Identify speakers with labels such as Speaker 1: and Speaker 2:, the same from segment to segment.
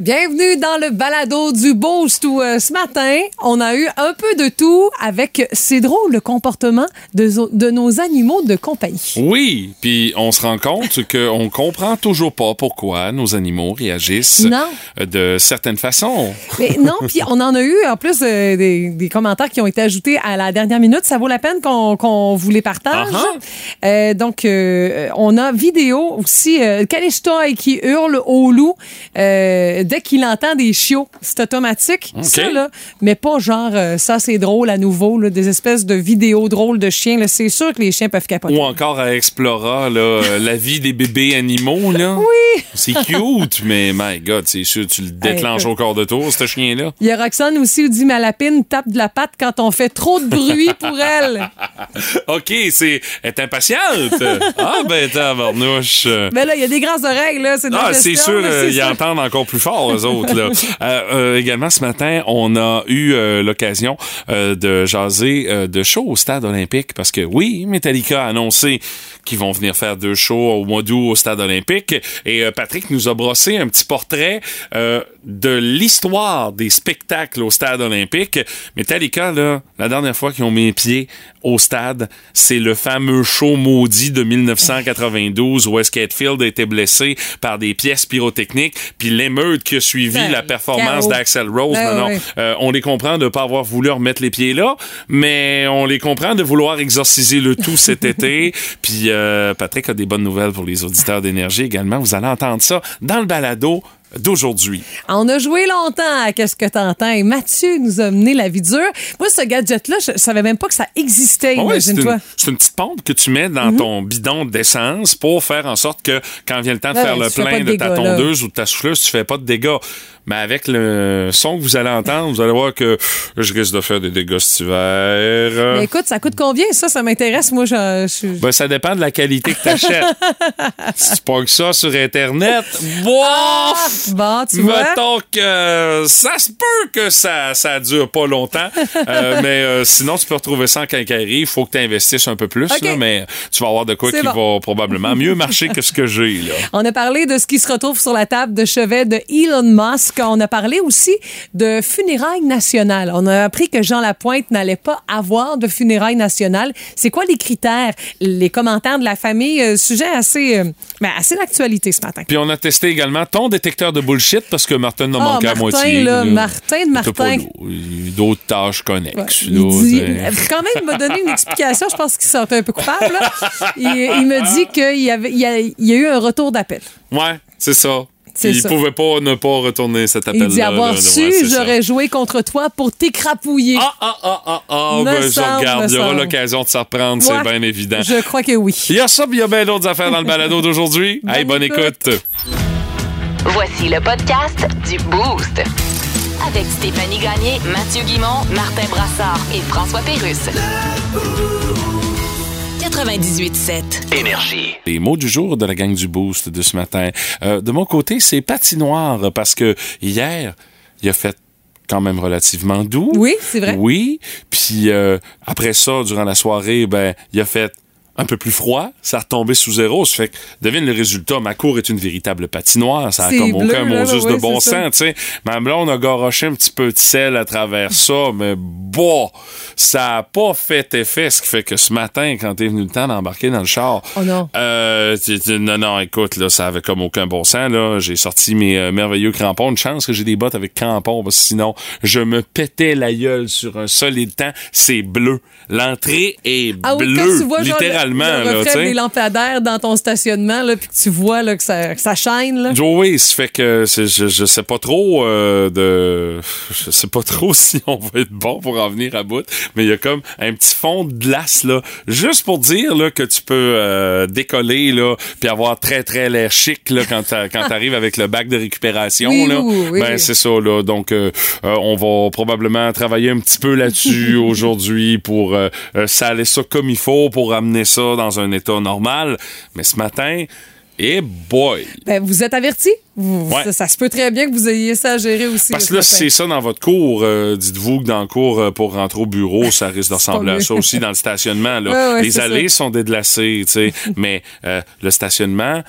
Speaker 1: Bienvenue dans le balado du Boost où euh, ce matin, on a eu un peu de tout avec, c'est drôle, le comportement de, nos animaux de compagnie.
Speaker 2: Oui, puis on se rend compte qu'on comprend toujours pas pourquoi nos animaux réagissent
Speaker 1: Non.
Speaker 2: de certaines façons.
Speaker 1: Mais non, puis on en a eu en plus euh, des, des commentaires qui ont été ajoutés à la dernière minute. Ça vaut la peine qu'on vous les partage.
Speaker 2: Ah
Speaker 1: Euh, donc, euh, on a vidéo aussi. Euh, Callistoy qui hurle au loup euh, dès qu'il entend des chiots. C'est automatique,
Speaker 2: OK.
Speaker 1: ça, là. Mais pas genre, euh, ça c'est drôle à nouveau, là, des espèces de vidéos drôles de chiens. là. C'est sûr que les chiens peuvent capoter.
Speaker 2: Ou encore à Explora, là, euh, la vie des bébés animaux, là.
Speaker 1: Oui.
Speaker 2: C'est cute, mais my God, c'est sûr, tu le déclenches
Speaker 1: écoute.
Speaker 2: au corps de tour, ce chien-là.
Speaker 1: Il y a Roxane aussi qui dit Ma lapine tape de la patte quand on fait trop de bruit pour elle.
Speaker 2: OK, c'est. Elle est impatiente. ah, ben, tabarnouche.
Speaker 1: Mais là, il y a des grandes oreilles, là. C'est de
Speaker 2: Ah, c'est sûr, ils entendent encore plus fort, eux autres. Là. Euh, euh, également, ce matin, on a eu euh, l'occasion euh, de jaser euh, de shows au Stade olympique parce que, oui, Metallica a annoncé qu'ils vont venir faire deux shows au mois d'août au Stade olympique. Et euh, Patrick nous a brossé un petit portrait euh, de l'histoire des spectacles au Stade olympique. Metallica, là, la dernière fois qu'ils ont mis les pieds au stade, c'est le fameux show maudit de 1992 où est-ce qu'Hetfield a été blessé par des pièces pyrotechniques, puis l'émeute qui a suivi
Speaker 1: Ben,
Speaker 2: la performance d'Axel Rose.
Speaker 1: Ben
Speaker 2: non, non. Euh, on les comprend de pas avoir voulu remettre les pieds là, mais on les comprend de vouloir exorciser le tout cet été. Puis euh, Patrick a des bonnes nouvelles pour les auditeurs d'énergie également. Vous allez entendre ça dans le balado d'aujourd'hui.
Speaker 1: On a joué longtemps à Qu'est-ce que t'entends? Et Mathieu nous a mené la vie dure. Moi, ce gadget-là, je savais même pas que ça existait,
Speaker 2: Ah ouais, c'est une, petite pompe que tu mets
Speaker 1: Mhm.
Speaker 2: dans ton bidon d'essence pour faire en sorte que quand vient le temps de faire le plein
Speaker 1: de
Speaker 2: de ta
Speaker 1: là.
Speaker 2: tondeuse ou de ta souffleuse, tu fais pas de dégâts. Mais avec le son que vous allez entendre, vous allez voir que je risque de faire des dégâts cet hiver.
Speaker 1: Mais écoute, ça coûte combien, ça? Ça m'intéresse. Moi, je, je-
Speaker 2: Ben, ça dépend de la qualité que t'achètes. si tu pognes ça sur Internet, bof!
Speaker 1: Bon, tu vois.
Speaker 2: Mettons que ça se peut que ça, ça dure pas longtemps. Euh, mais euh, sinon, tu peux retrouver ça en quincaillerie. Il faut que tu investisses un peu plus, là, mais tu vas avoir de quoi qui
Speaker 1: bon.
Speaker 2: va probablement mieux marcher que ce que j'ai. là.
Speaker 1: On a parlé de ce qui se retrouve sur la table de chevet de Elon Musk. On a parlé aussi de funérailles nationales. On a appris que Jean Lapointe n'allait pas avoir de funérailles nationales. C'est quoi les critères? Les commentaires de la famille, euh, sujet assez, euh, ben, assez d'actualité ce matin.
Speaker 2: Puis on a testé également ton détecteur de bullshit parce que Martin n'a
Speaker 1: Ah,
Speaker 2: manqué à
Speaker 1: Martin,
Speaker 2: moitié.
Speaker 1: là, Martin de Martin.
Speaker 2: D'autres tâches
Speaker 1: Ouais.
Speaker 2: connexes.
Speaker 1: Il
Speaker 2: là,
Speaker 1: dit, quand même, il m'a donné une explication. Je pense qu'il se sentait un peu coupable. là. Il, il me dit qu'il y, avait- il y a, il y a eu un retour d'appel.
Speaker 2: Ouais, c'est ça. Il
Speaker 1: ça.
Speaker 2: pouvait pas ne pas retourner cet appel-là.
Speaker 1: Il dit avoir
Speaker 2: là, là,
Speaker 1: su,
Speaker 2: ouais,
Speaker 1: j'aurais joué contre toi pour t'écrapouiller.
Speaker 2: Ah, ah, ah, ah, ah,
Speaker 1: Me
Speaker 2: ben, je
Speaker 1: semble,
Speaker 2: regarde. Il y aura l'occasion de s'en reprendre,
Speaker 1: Ouais.
Speaker 2: c'est bien évident.
Speaker 1: Je crois que oui.
Speaker 2: Il y a ça, il y a bien d'autres affaires dans le balado d'aujourd'hui. Hey, bonne
Speaker 1: écoute.
Speaker 2: écoute.
Speaker 3: Voici le podcast du Boost. Avec Stéphanie Gagné, Mathieu Guimont, Martin Brassard et François Pérusse. 98.7.
Speaker 4: Énergie.
Speaker 2: Les mots du jour de la gang du Boost de ce matin. Euh, de mon côté, c'est patinoire parce que hier, il a fait quand même relativement doux.
Speaker 1: Oui, c'est vrai.
Speaker 2: Oui. Puis euh, après ça, durant la soirée, ben, il a fait un peu plus froid, ça a retombé sous zéro. Ça fait que, devine le résultat, ma cour est une véritable patinoire. Ça a comme
Speaker 1: bleu,
Speaker 2: aucun juste
Speaker 1: ouais,
Speaker 2: de bon sens, tu sais. Ma blonde a garoché un petit peu de sel à travers ça, mais bon, ça a pas fait effet, ce qui fait que ce matin, quand est venu le temps d'embarquer dans le char,
Speaker 1: Oh non.
Speaker 2: euh, tu- tu- non, non, écoute, là, ça avait comme aucun bon sens, là. J'ai sorti mes euh, merveilleux crampons. Une chance que j'ai des bottes avec crampons, parce que sinon, je me pétais la gueule sur un solide temps. C'est bleu. L'entrée est
Speaker 1: Ah oui,
Speaker 2: bleue,
Speaker 1: vois genre,
Speaker 2: littéralement,
Speaker 1: le,
Speaker 2: là,
Speaker 1: des lampadaires dans ton stationnement, là, puis que tu vois là, que, ça, que ça shine. Là.
Speaker 2: Oui, ça fait que je, je sais pas trop euh, de je sais pas trop si on va être bon pour en venir à bout, mais il y a comme un petit fond de glace là, juste pour dire là que tu peux euh, décoller là, puis avoir très très l'air chic là quand t'a- quand t'arrives avec le bac de récupération
Speaker 1: Oui,
Speaker 2: là.
Speaker 1: oui, oui.
Speaker 2: Ben c'est ça là, donc euh, euh, on va probablement travailler un petit peu là-dessus aujourd'hui pour euh, euh, saler ça comme il faut pour amener ça dans un état normal, mais ce matin et boy!
Speaker 1: Ben, vous êtes avertis. Vous-
Speaker 2: Ouais.
Speaker 1: Ça, ça se peut très bien que vous ayez ça à gérer aussi.
Speaker 2: Parce
Speaker 1: ce
Speaker 2: que là, si c'est ça dans votre cours, euh, dites-vous que dans le cours, euh, pour rentrer au bureau, ça risque de ressembler à ça aussi dans le stationnement. Là.
Speaker 1: Ouais, ouais,
Speaker 2: Les allées
Speaker 1: ça.
Speaker 2: sont déglacées, tu sais, mais euh, le stationnement,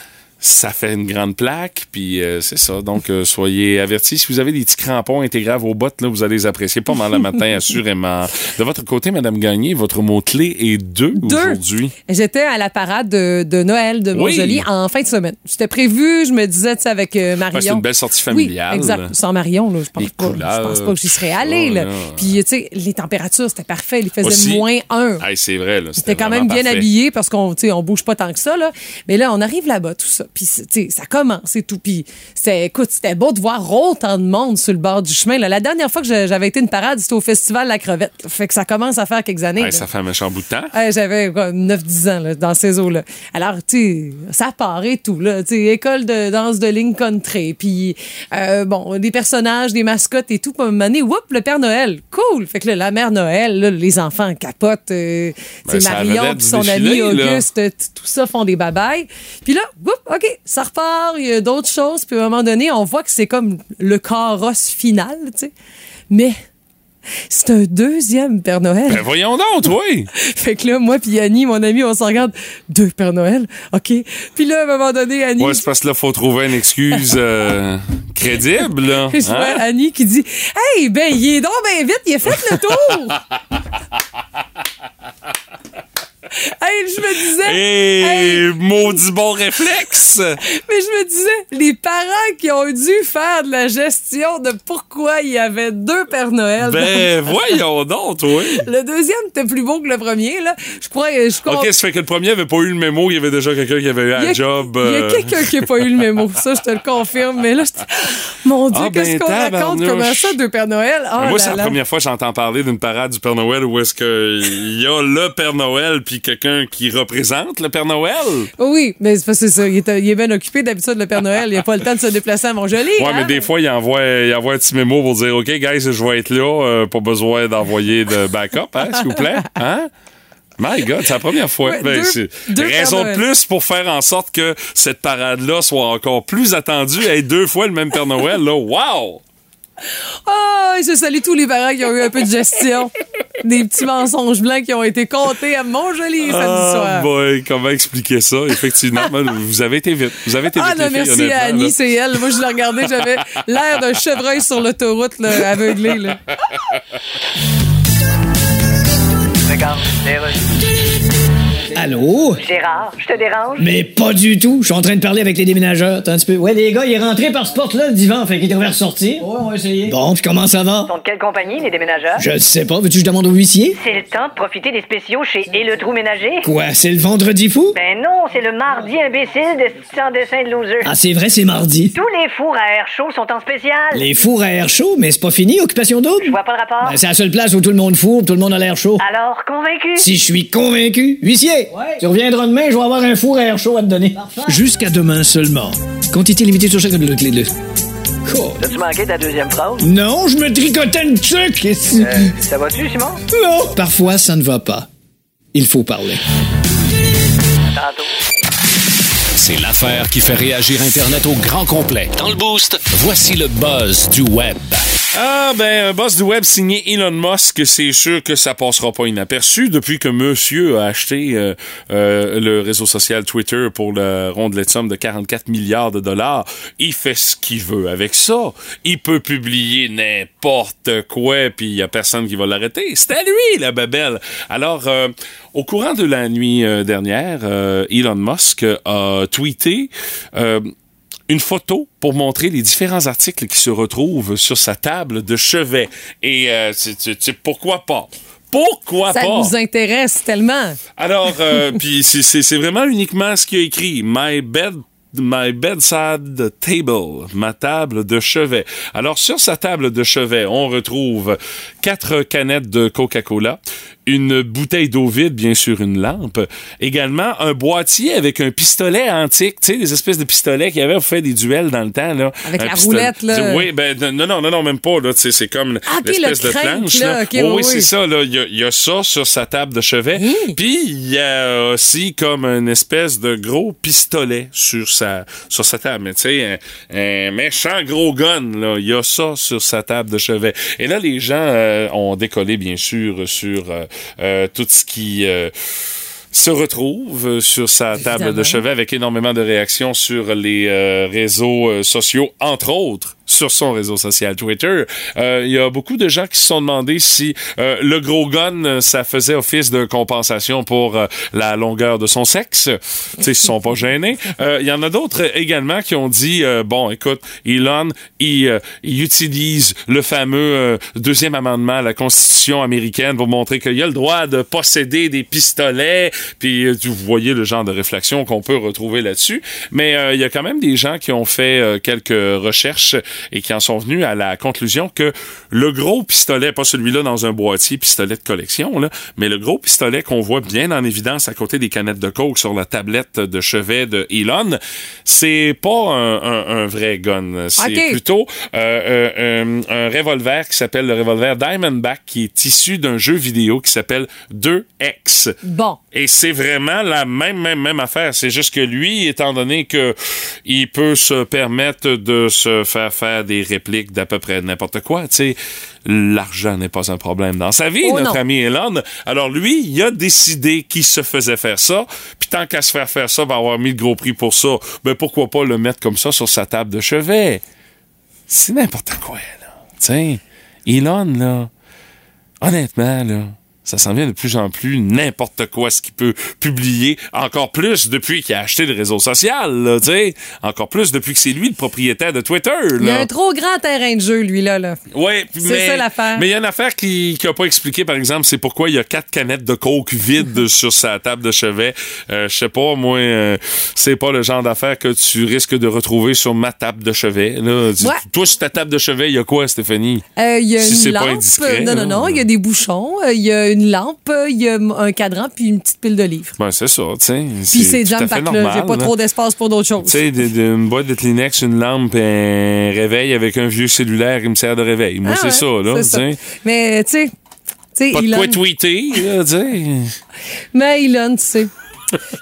Speaker 2: ça fait une grande plaque, puis euh, c'est ça. Donc, euh, soyez avertis. Si vous avez des petits crampons intégrés à vos bottes, là, vous allez les apprécier pas mal le matin, assurément. De votre côté, Madame Gagné, votre mot-clé est deux,
Speaker 1: Deux.
Speaker 2: aujourd'hui.
Speaker 1: J'étais à la parade de, de Noël de
Speaker 2: Oui.
Speaker 1: Montjoly en fin de semaine. C'était prévu, je me disais, tu sais, avec euh, Marion.
Speaker 2: Ouais, c'est une belle sortie familiale.
Speaker 1: Oui, exact. Sans Marion, là, je pense
Speaker 2: Les
Speaker 1: pas. Je pense pas que j'y serais allée. là.
Speaker 2: là.
Speaker 1: Puis, tu sais, les températures, c'était parfait. Il faisait
Speaker 2: Aussi.
Speaker 1: moins un.
Speaker 2: Hey, c'est vrai.
Speaker 1: C'était quand même bien
Speaker 2: parfait.
Speaker 1: habillé parce qu'on tu sais, on bouge pas tant que ça là. Mais là on arrive là-bas tout ça. Puis tu sais, ça commence et tout. Puis écoute, c'était beau de voir autant de monde sur le bord du chemin là. La dernière fois que j'avais été une parade, c'était au festival La Crevette. Fait que ça commence à faire quelques années.
Speaker 2: Ça fait un méchant bout de temps.
Speaker 1: Ouais, J'avais quoi, 9-10 ans là, dans ces eaux-là. Alors, tu sais, ça part et tout. Là, tu sais, école de danse de ligne country. Puis, euh, bon, des personnages, des mascottes et tout. Puis, à un moment donné, whoop, le Père Noël. Cool. Fait que là, la mère Noël, là, les enfants capotent. Euh, tu sais,
Speaker 2: Ben,
Speaker 1: Marion puis son ami
Speaker 2: défilé.
Speaker 1: Auguste, tout ça font des babayes. Puis là, whoop, OK, ça repart. Il y a d'autres choses. Puis, à un moment donné, on voit que c'est comme le carrosse final, tu sais. Mais... C'est un deuxième Père Noël.
Speaker 2: Ben, voyons donc, oui.
Speaker 1: Fait que là, moi puis Annie, mon ami, on se regarde. Deux Père Noël, OK. Puis là, à un moment donné, Annie...
Speaker 2: Ouais, c'est parce que là, faut trouver une excuse euh, crédible, là.
Speaker 1: je vois
Speaker 2: Hein?
Speaker 1: Annie qui dit Hey, ben, il est donc bien vite, il a fait le tour! hey, je me disais.
Speaker 2: Et
Speaker 1: Hey,
Speaker 2: maudit bon réflexe.
Speaker 1: mais je me disais, les parents qui ont dû faire de la gestion de pourquoi il y avait deux Pères Noël.
Speaker 2: Ben, voyons donc, toi.
Speaker 1: Le deuxième était plus beau que le premier, là. Je crois. Je crois
Speaker 2: OK, ça fait que le premier avait pas eu le mémo, il y avait déjà quelqu'un qui avait eu un
Speaker 1: a,
Speaker 2: job.
Speaker 1: il y a
Speaker 2: euh,
Speaker 1: quelqu'un qui n'a pas eu le mémo. Ça, je te le confirme. Mais là, je- mon Dieu,
Speaker 2: Ah, ben,
Speaker 1: qu'est-ce qu'on raconte? Comment ça, deux Pères Noël? Oh
Speaker 2: moi, c'est la première fois que j'entends parler d'une parade du Père Noël où est-ce qu'il y a le Père Noël puis quelqu'un qui représente le Père Noël?
Speaker 1: Oui, mais c'est ça. Il est, il est bien occupé d'habitude, le Père Noël. Il n'a pas le temps de se déplacer à Montjoli.
Speaker 2: Ouais,
Speaker 1: hein?
Speaker 2: mais des fois, il envoie, il envoie un petit mémo pour dire OK, guys, je vais être là. euh, pas besoin d'envoyer de backup, hein, s'il vous plaît. Hein? My God, c'est la première fois.
Speaker 1: Ouais,
Speaker 2: Ben,
Speaker 1: deux-
Speaker 2: raison de plus pour faire en sorte que cette parade-là soit encore plus attendue. Hey, deux fois le même Père Noël, là. Wow!
Speaker 1: Ah, je salue tous les parents qui ont eu un peu de gestion. Des petits mensonges blancs qui ont été comptés à Montjoli samedi
Speaker 2: Ah,
Speaker 1: soir.
Speaker 2: boy, comment expliquer ça? Effectivement, vous avez été vite. Vous avez été
Speaker 1: Ah
Speaker 2: vite,
Speaker 1: non,
Speaker 2: filles,
Speaker 1: merci à. Annie, c'est elle. Moi, je l'ai regardé, j'avais l'air d'un chevreuil sur l'autoroute, là, aveuglé. Là.
Speaker 4: Allô?
Speaker 5: Gérard, je te dérange?
Speaker 4: Mais pas du tout. Je suis en train de parler avec les déménageurs. Attends un petit peu. Ouais, les gars, il est rentré par ce porte-là, le divan. Fait qu'il devrait ressortir. Ouais, on va essayer. Bon, puis comment ça va?
Speaker 5: Ils sont de quelle compagnie, les déménageurs?
Speaker 4: Je sais pas. Veux-tu que je demande au huissier?
Speaker 5: C'est le temps de profiter des spéciaux chez Et le Trou Ménager?
Speaker 4: Quoi? C'est le vendredi fou?
Speaker 5: Ben non, c'est le mardi imbécile de sans dessin de loser.
Speaker 4: Ah, c'est vrai, c'est mardi.
Speaker 5: Tous les fours à air chaud sont en spécial.
Speaker 4: Les fours à air chaud, mais c'est pas fini, occupation double?
Speaker 5: Je vois pas le rapport.
Speaker 4: Ben, c'est la seule place où tout le monde fourre, tout le monde a l'air chaud.
Speaker 5: Alors, convaincu?
Speaker 4: Si je suis convaincu, huissier, tu reviendras demain, je vais avoir un four à air chaud à te donner. Jusqu'à demain seulement. Quantité limitée sur chaque de le clé de. Cool.
Speaker 5: As-tu manqué ta deuxième phrase?
Speaker 4: Non, je me tricotais une tuque.
Speaker 5: Ça va-tu, Simon?
Speaker 4: Non. Parfois, ça ne va pas. Il faut parler.
Speaker 6: C'est l'affaire qui fait réagir Internet au grand complet. Dans le boost, voici le buzz du web.
Speaker 2: Ah, ben, boss du web signé Elon Musk, c'est sûr que ça passera pas inaperçu depuis que monsieur a acheté euh, euh, le réseau social Twitter pour le rondelet de somme de 44 milliards de dollars. Il fait ce qu'il veut avec ça. Il peut publier n'importe quoi, puis il y a personne qui va l'arrêter. C'est à lui, la babelle. Alors, euh, au courant de la nuit euh, dernière, Elon Musk a tweeté... une photo pour montrer les différents articles qui se retrouvent sur sa table de chevet. Et euh, c'est- pourquoi pas? Pourquoi
Speaker 1: Ça
Speaker 2: pas?
Speaker 1: nous intéresse tellement.
Speaker 2: Alors, euh, puis c'est vraiment uniquement ce qu'il a écrit. My bed My bedside table, ma table de chevet. Alors, sur sa table de chevet, on retrouve quatre canettes de Coca-Cola, une bouteille d'eau vide, bien sûr, une lampe, également un boîtier avec un pistolet antique, tu sais, des espèces de pistolets qu'il y avait pour faire des duels dans le temps, là.
Speaker 1: Avec
Speaker 2: Un
Speaker 1: la
Speaker 2: pistolet-
Speaker 1: roulette, là.
Speaker 2: Oui, ben, non, non, non, non, même pas, là, c'est comme
Speaker 1: Ah, ok,
Speaker 2: l'espèce
Speaker 1: le
Speaker 2: de planche,
Speaker 1: là,
Speaker 2: Oh,
Speaker 1: oui,
Speaker 2: oui, c'est ça, là. Il y a, il y a ça sur sa table de chevet. Puis il y a aussi comme une espèce de gros pistolet sur sa sur sa table. Mais tu sais, un, un méchant gros gun, là. Il y a ça sur sa table de chevet. Et là, les gens euh, ont décollé, bien sûr, sur euh, euh, tout ce qui... se retrouve sur sa table
Speaker 1: Évidemment.
Speaker 2: de chevet avec énormément de réactions sur les euh, réseaux sociaux, entre autres sur son réseau social Twitter. Euh, Il y a beaucoup de gens qui se sont demandé si euh, le gros gun, ça faisait office de compensation pour euh, la longueur de son sexe. Tu sais, ils se sont pas gênés. Euh, Il y en a d'autres également qui ont dit, euh, bon, écoute, Elon, il, euh, il utilise le fameux euh, deuxième amendement à la Constitution américaine pour montrer qu'il y a le droit de posséder des pistolets. Puis euh, vous voyez le genre de réflexion qu'on peut retrouver là-dessus. Mais euh, il y a quand même des gens qui ont fait euh, quelques recherches et qui en sont venus à la conclusion que le gros pistolet, pas celui-là dans un boîtier pistolet de collection, là, mais le gros pistolet qu'on voit bien en évidence à côté des canettes de coke sur la tablette de chevet de Elon, c'est pas un, un- un vrai gun. C'est plutôt euh, euh, un, un revolver qui s'appelle le revolver Diamondback, qui est issu d'un jeu vidéo qui s'appelle 2X.
Speaker 1: Bon.
Speaker 2: Et c'est vraiment la même, même, même affaire. C'est juste que lui, étant donné que il peut se permettre de se faire faire des répliques d'à peu près n'importe quoi, tu sais, l'argent n'est pas un problème dans sa vie,
Speaker 1: Oh
Speaker 2: notre
Speaker 1: non.
Speaker 2: ami Elon. Alors lui, il a décidé qu'il se faisait faire ça. Puis tant qu'à se faire faire ça, va avoir mis le gros prix pour ça, ben pourquoi pas le mettre comme ça sur sa table de chevet? C'est n'importe quoi, là. Tiens, Elon, là, honnêtement, là, ça s'en vient de plus en plus n'importe quoi ce qu'il peut publier. Encore plus depuis qu'il a acheté le réseau social, là, tu sais. Encore plus depuis que c'est lui le propriétaire de Twitter,
Speaker 1: Il y a
Speaker 2: là.
Speaker 1: un trop grand terrain de jeu, lui, là. là.
Speaker 2: Ouais,
Speaker 1: C'est
Speaker 2: mais,
Speaker 1: ça, l'affaire.
Speaker 2: Mais il y a une affaire qui qui a pas expliqué, par exemple, c'est pourquoi il y a quatre canettes de coke vides sur sa table de chevet. Euh, Je sais pas, moi, euh, c'est pas le genre d'affaire que tu risques de retrouver sur ma table de chevet. Là.
Speaker 1: Ouais.
Speaker 2: Toi, sur ta table de chevet, il y a quoi, Stéphanie?
Speaker 1: Euh, Il y a
Speaker 2: Si
Speaker 1: une
Speaker 2: pas
Speaker 1: lampe.
Speaker 2: indiscret,
Speaker 1: non, non,
Speaker 2: là.
Speaker 1: non. Il y a des bouchons. euh, Il y a une lampe. Il y a un cadran puis une petite pile de livres.
Speaker 2: Ben, c'est ça, tu sais.
Speaker 1: Puis c'est jam pack là. J'ai pas trop d'espace pour d'autres choses.
Speaker 2: Tu sais, une boîte de Kleenex, une lampe, un réveil avec un vieux cellulaire qui me sert de réveil. Moi,
Speaker 1: Ah
Speaker 2: c'est
Speaker 1: ouais,
Speaker 2: ça, là.
Speaker 1: ça. Mais, tu sais. tu sais,
Speaker 2: Pas de
Speaker 1: Elon-
Speaker 2: quoi tweeter, là, tu sais.
Speaker 1: Mais Elon, tu sais.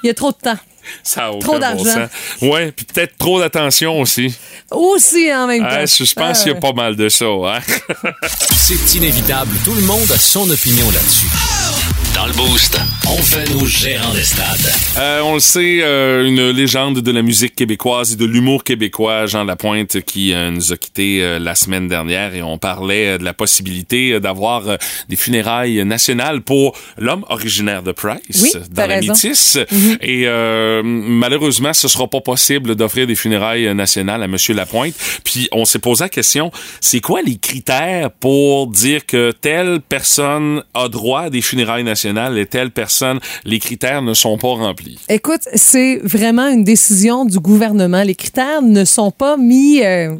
Speaker 1: Il y a trop de temps.
Speaker 2: Ça a aucun
Speaker 1: Trop
Speaker 2: bon sens. Ouais, puis peut-être trop d'attention aussi.
Speaker 1: Aussi en même temps.
Speaker 2: Ouais, je pense qu'il y a pas mal de ça, hein.
Speaker 6: C'est inévitable, tout le monde a son opinion là-dessus. Dans le Boost, on fait nos gérants des stades.
Speaker 2: Euh, on le sait, euh, une légende de la musique québécoise et de l'humour québécois, Jean Lapointe, qui euh, nous a quittés euh, la semaine dernière et on parlait euh, de la possibilité euh, d'avoir euh, des funérailles nationales pour l'homme originaire de Price,
Speaker 1: Oui,
Speaker 2: dans la
Speaker 1: raison.
Speaker 2: Métis. Et euh, malheureusement, ce sera pas possible d'offrir des funérailles nationales à Monsieur Lapointe. Puis on s'est posé la question, c'est quoi les critères pour dire que telle personne a droit à des funérailles nationales et telle personne, les critères ne sont pas remplis?
Speaker 1: Écoute, c'est vraiment une décision du gouvernement. Les critères ne sont pas mis, euh,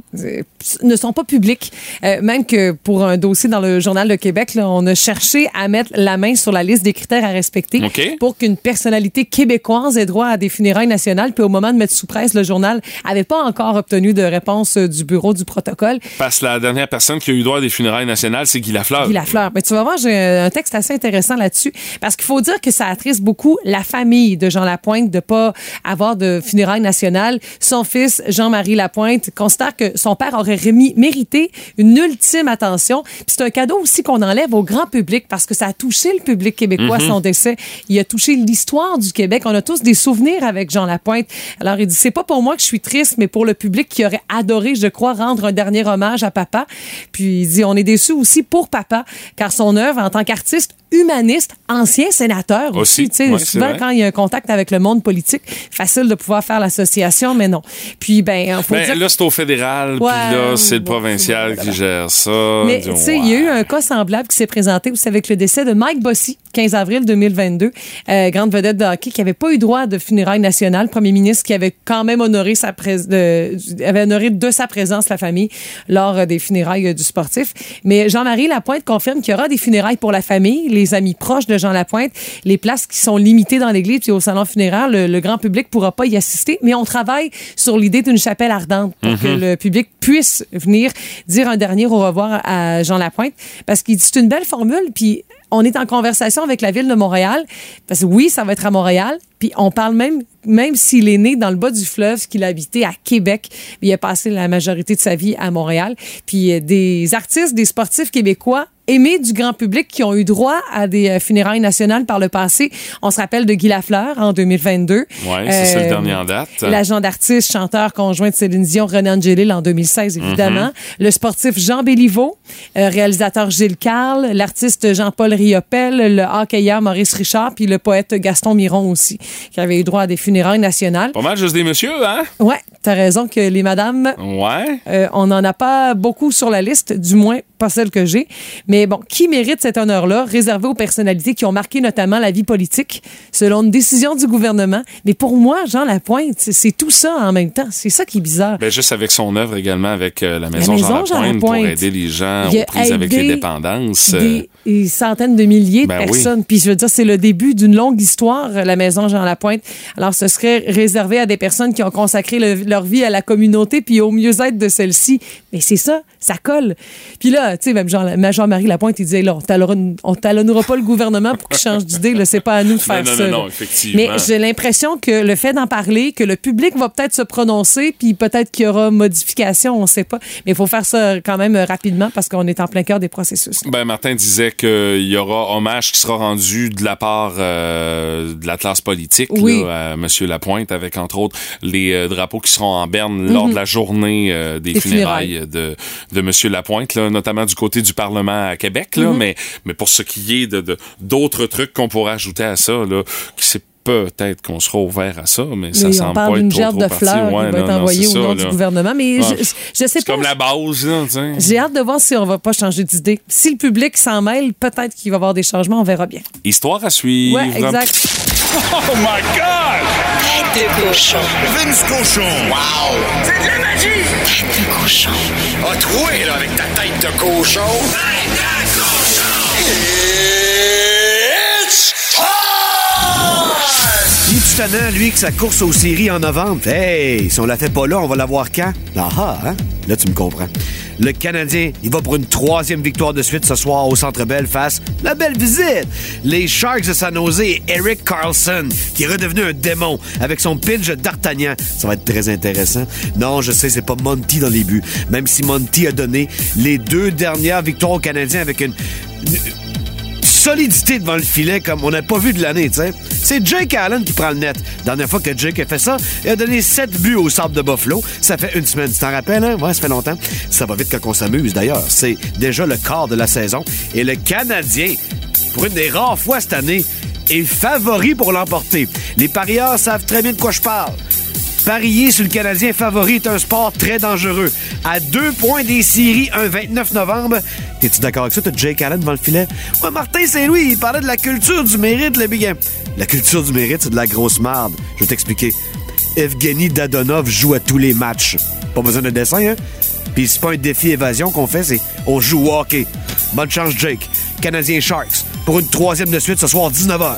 Speaker 1: ne sont pas publics. Euh, même que pour un dossier dans le Journal de Québec, là, on a cherché à mettre la main sur la liste des critères à respecter pour qu'une personnalité québécoise ait droit à des funérailles nationales. Puis au moment de mettre sous presse, le journal avait pas encore obtenu de réponse euh, du bureau du protocole.
Speaker 2: Parce que la dernière personne qui a eu droit à des funérailles nationales, c'est Guy Lafleur.
Speaker 1: Guy Lafleur. Mais tu vas voir, j'ai un texte assez intéressant là-dessus. Parce qu'il faut dire que ça attriste beaucoup la famille de Jean Lapointe de pas avoir de funérailles nationales. Son fils, Jean-Marie Lapointe, considère que son père aurait remis, mérité une ultime attention. Puis c'est un cadeau aussi qu'on enlève au grand public parce que ça a touché le public québécois, son décès. Il a touché l'histoire du Québec. On a tous des souvenirs avec Jean Lapointe. Alors, il dit, c'est pas pour moi que je suis triste, mais pour le public qui aurait adoré, je crois, rendre un dernier hommage à papa. Puis il dit, on est déçus aussi pour papa, car son œuvre en tant qu'artiste humaniste, ancien sénateur aussi,
Speaker 2: Aussi, ouais,
Speaker 1: souvent quand il y a un contact avec le monde politique, facile de pouvoir faire l'association, mais non. Puis ben, faut
Speaker 2: Ben,
Speaker 1: dire
Speaker 2: là, c'est au fédéral, puis là, c'est le
Speaker 1: bon,
Speaker 2: provincial qui gère ça.
Speaker 1: mais tu sais, il y a eu un cas semblable qui s'est présenté aussi avec le décès de Mike Bossy, 15 avril 2022, euh, grande vedette de hockey qui avait pas eu droit de funérailles nationales, premier ministre qui avait quand même honoré sa prés- de, avait honoré de sa présence la famille lors euh, des funérailles euh, du sportif. Mais Jean-Marie Lapointe confirme qu'il y aura des funérailles pour la famille, les amis proches de Jean Lapointe, les places qui sont limitées dans l'église puis au salon funéraire, le, le grand public pourra pas y assister, mais on travaille sur l'idée d'une chapelle ardente pour que le public puisse venir dire un dernier au revoir à Jean Lapointe parce qu'il dit c'est une belle formule puis on est en conversation avec la ville de Montréal. Parce que oui, ça va être à Montréal, puis on parle même même s'il est né dans le bas du fleuve, qu'il a habité à Québec, il a passé la majorité de sa vie à Montréal. Puis euh, des artistes, des sportifs québécois aimés du grand public qui ont eu droit à des euh, funérailles nationales par le passé. On se rappelle de Guy Lafleur en 2022.
Speaker 2: Ouais, ça, c'est le
Speaker 1: Euh,
Speaker 2: dernier en date.
Speaker 1: L'agent d'artiste, chanteur conjoint de Céline Dion, René Angélil en 2016,
Speaker 2: Mhm.
Speaker 1: évidemment. Le sportif Jean Béliveau, euh, réalisateur Gilles Carle, l'artiste Jean-Paul Riopel, le hockeyeur Maurice Richard, puis le poète Gaston Miron aussi, qui avait eu droit à des funérailles nationales.
Speaker 2: Pas mal juste des messieurs, hein?
Speaker 1: Ouais, t'as raison que les madames,
Speaker 2: Ouais.
Speaker 1: euh, on n'en a pas beaucoup sur la liste, du moins pas celle que j'ai. Mais bon, qui mérite cet honneur-là, réservé aux personnalités qui ont marqué notamment la vie politique, selon une décision du gouvernement? Mais pour moi, Jean Lapointe, c'est- tout ça en même temps. C'est ça qui est bizarre.
Speaker 2: Ben, juste avec son œuvre également avec euh, la Maison,
Speaker 1: Maison
Speaker 2: Jean
Speaker 1: Jean
Speaker 2: Lapointe pour
Speaker 1: Lapointe.
Speaker 2: aider les gens aux prises avec les dépendances. euh,
Speaker 1: Des, des centaines de milliers de
Speaker 2: Ben oui.
Speaker 1: personnes. Puis je veux dire, c'est le début d'une longue histoire, la maison Jean Lapointe. Alors, ce serait réservé à des personnes qui ont consacré le- leur vie à la communauté puis au mieux-être de celle-ci. Mais c'est ça, ça colle. Puis là, tu sais, même Jean, Jean-Marie Lapointe, il disait, là, on talonnera, on talonnera pas le gouvernement pour qu'il change d'idée. Là, c'est pas à nous de faire
Speaker 2: non, non,
Speaker 1: ça.
Speaker 2: non, effectivement.
Speaker 1: Mais j'ai l'impression que le fait d'en parler, que le public va peut-être se prononcer, puis peut-être qu'il y aura modification, on sait pas. Mais il faut faire ça quand même euh, rapidement parce qu'on est en plein cœur des processus.
Speaker 2: Ben, Martin disait qu'il y aura hommage qui sera rendu de la part euh, de la classe politique
Speaker 1: Oui.
Speaker 2: là, à M. Lapointe, avec entre autres les euh, drapeaux qui seront en berne lors de la journée euh, des,
Speaker 1: Mhm. Des
Speaker 2: funérailles de, de M. Lapointe, là, notamment du côté du Parlement à Québec.
Speaker 1: Mhm.
Speaker 2: Là, mais, mais pour ce qui est de d'autres trucs qu'on pourrait ajouter à ça, là, qui c'est peut-être qu'on sera ouvert à ça, mais ça
Speaker 1: Oui,
Speaker 2: semble
Speaker 1: on parle
Speaker 2: pas être
Speaker 1: d'une
Speaker 2: trop,
Speaker 1: gerbe
Speaker 2: trop
Speaker 1: de
Speaker 2: parti.
Speaker 1: fleurs
Speaker 2: Ouais,
Speaker 1: qui va être envoyée au
Speaker 2: ça,
Speaker 1: nom
Speaker 2: là.
Speaker 1: du gouvernement. Mais
Speaker 2: Ah.
Speaker 1: je, je sais pas.
Speaker 2: comme la base.
Speaker 1: J'ai hâte de voir si on va pas changer d'idée. Si le public s'en mêle, peut-être qu'il va y avoir des changements, on verra bien.
Speaker 2: Histoire à suivre.
Speaker 1: Ouais, exact.
Speaker 2: Oh my God!
Speaker 3: Tête de cochon.
Speaker 7: Vince Cochon. Wow!
Speaker 3: C'est de la magie! Tête de cochon.
Speaker 7: A troué, là, avec ta tête de cochon. Tête de cochon! It's time!
Speaker 8: Il est tannant, lui, que sa course aux séries en novembre? Hey, si on la fait pas là, on va la voir quand? Ah ah, hein? Là, tu me comprends. Le Canadien, il va pour une troisième victoire de suite ce soir au Centre Bell face la belle visite. Les Sharks de San Jose et Eric Carlson, qui est redevenu un démon avec son pinch d'Artagnan. Ça va être très intéressant. Non, je sais, c'est pas Monty dans les buts. Même si Monty a donné les deux dernières victoires aux Canadiens avec une- une solidité devant le filet comme on n'a pas vu de l'année, tu. C'est Jake Allen qui prend le net. Dernière fois que Jake a fait ça, il a donné 7 buts au sable de Buffalo. Ça fait une semaine. Tu t'en rappelles, hein? Ouais, ça fait longtemps. Ça va vite quand on s'amuse, d'ailleurs. C'est déjà le quart de la saison. Et le Canadien, pour une des rares fois cette année, est favori pour l'emporter. Les parieurs savent très bien de quoi je parle. Parier sur le Canadien favori est un sport très dangereux. À deux points des séries, un 29 novembre. T'es-tu d'accord avec ça? T'as Jake Allen devant le filet? Martin Saint-Louis, il parlait de la culture du mérite, le big. La culture du mérite, c'est de la grosse marde. Je vais t'expliquer. Evgeny Dadonov joue à tous les matchs. Pas besoin de dessin, hein? Puis c'est pas un défi évasion qu'on fait, c'est on joue au hockey. Bonne chance, Jake. Canadien Sharks. Pour une troisième de suite ce soir, 19h.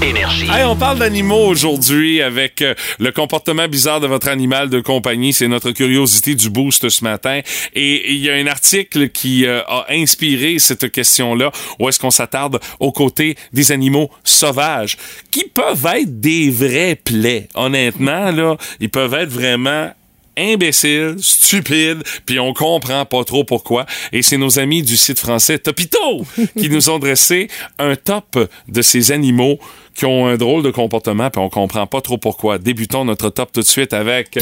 Speaker 2: Hey, on parle d'animaux aujourd'hui avec euh, le comportement bizarre de votre animal de compagnie. C'est notre curiosité du boost ce matin. Et il y a un article qui euh, a inspiré cette question-là où est-ce qu'on s'attarde aux côtés des animaux sauvages? Qui peuvent être des vrais plaies? Honnêtement, là, ils peuvent être vraiment imbéciles, stupides, puis on comprend pas trop pourquoi. Et c'est nos amis du site français Topito qui nous ont dressé un top de ces animaux qui ont un drôle de comportement, puis on comprend pas trop pourquoi. Débutons notre top tout de suite avec...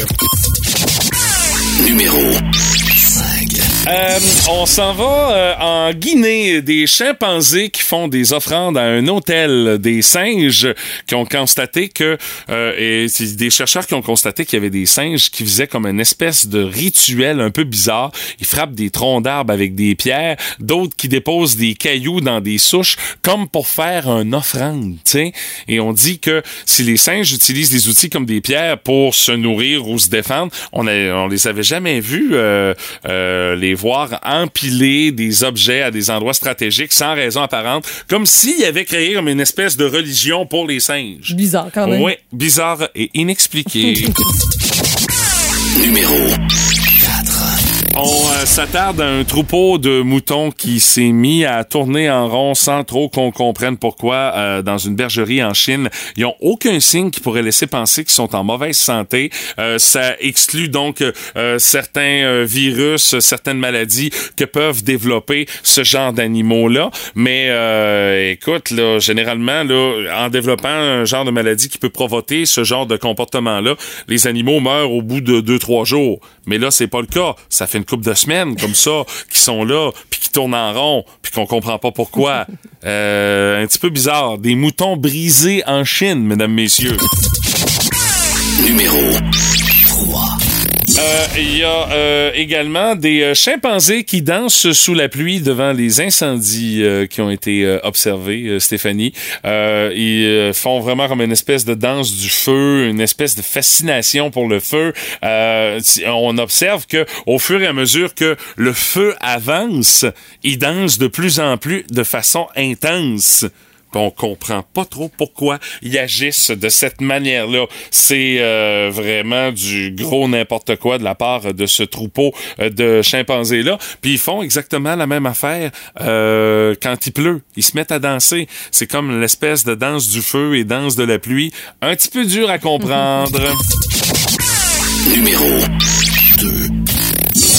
Speaker 6: Numéro
Speaker 2: Euh, on s'en va euh, en Guinée. Des chimpanzés qui font des offrandes à un hôtel. Des singes qui ont constaté que... euh, des chercheurs qui ont constaté qu'il y avait des singes qui faisaient comme une espèce de rituel un peu bizarre. Ils frappent des troncs d'arbres avec des pierres. D'autres qui déposent des cailloux dans des souches comme pour faire une offrande. tu sais. Et on dit que si les singes utilisent des outils comme des pierres pour se nourrir ou se défendre, on, a, on les avait jamais vus, euh, euh, les voir empiler des objets à des endroits stratégiques sans raison apparente, comme s'il avait créé comme une espèce de religion pour les singes.
Speaker 1: Bizarre quand même.
Speaker 2: Oui, bizarre et inexpliqué.
Speaker 6: Numéro
Speaker 2: On euh, s'attarde à un troupeau de moutons qui s'est mis à tourner en rond sans trop qu'on comprenne pourquoi euh, dans une bergerie en Chine. Ils ont aucun signe qui pourrait laisser penser qu'ils sont en mauvaise santé. Euh, ça exclut donc certains virus, certaines maladies que peuvent développer ce genre d'animaux-là. Mais écoute, là, généralement, là, en développant un genre de maladie qui peut provoquer ce genre de comportement-là, les animaux meurent au bout de deux, trois jours. Mais là, c'est pas le cas. Ça fait une couple de semaines comme ça qui sont là, puis qui tournent en rond, puis qu'on comprend pas pourquoi. Euh, un petit peu bizarre. Des moutons brisés en Chine, mesdames, messieurs.
Speaker 6: Numéro
Speaker 2: Euh, Il y a euh, également des euh, chimpanzés qui dansent sous la pluie devant les incendies euh, qui ont été euh, observés, euh, Stéphanie. Euh, ils euh, font vraiment comme une espèce de danse du feu, une espèce de fascination pour le feu. Euh, on observe que au fur et à mesure que le feu avance, ils dansent de plus en plus de façon intense. On comprend pas trop pourquoi ils agissent de cette manière-là. C'est euh, vraiment du gros n'importe quoi de la part de ce troupeau euh, de chimpanzés-là. Puis ils font exactement la même affaire euh, quand il pleut. Ils se mettent à danser. C'est comme l'espèce de danse du feu et danse de la pluie. Un petit peu dur à comprendre.
Speaker 6: Numéro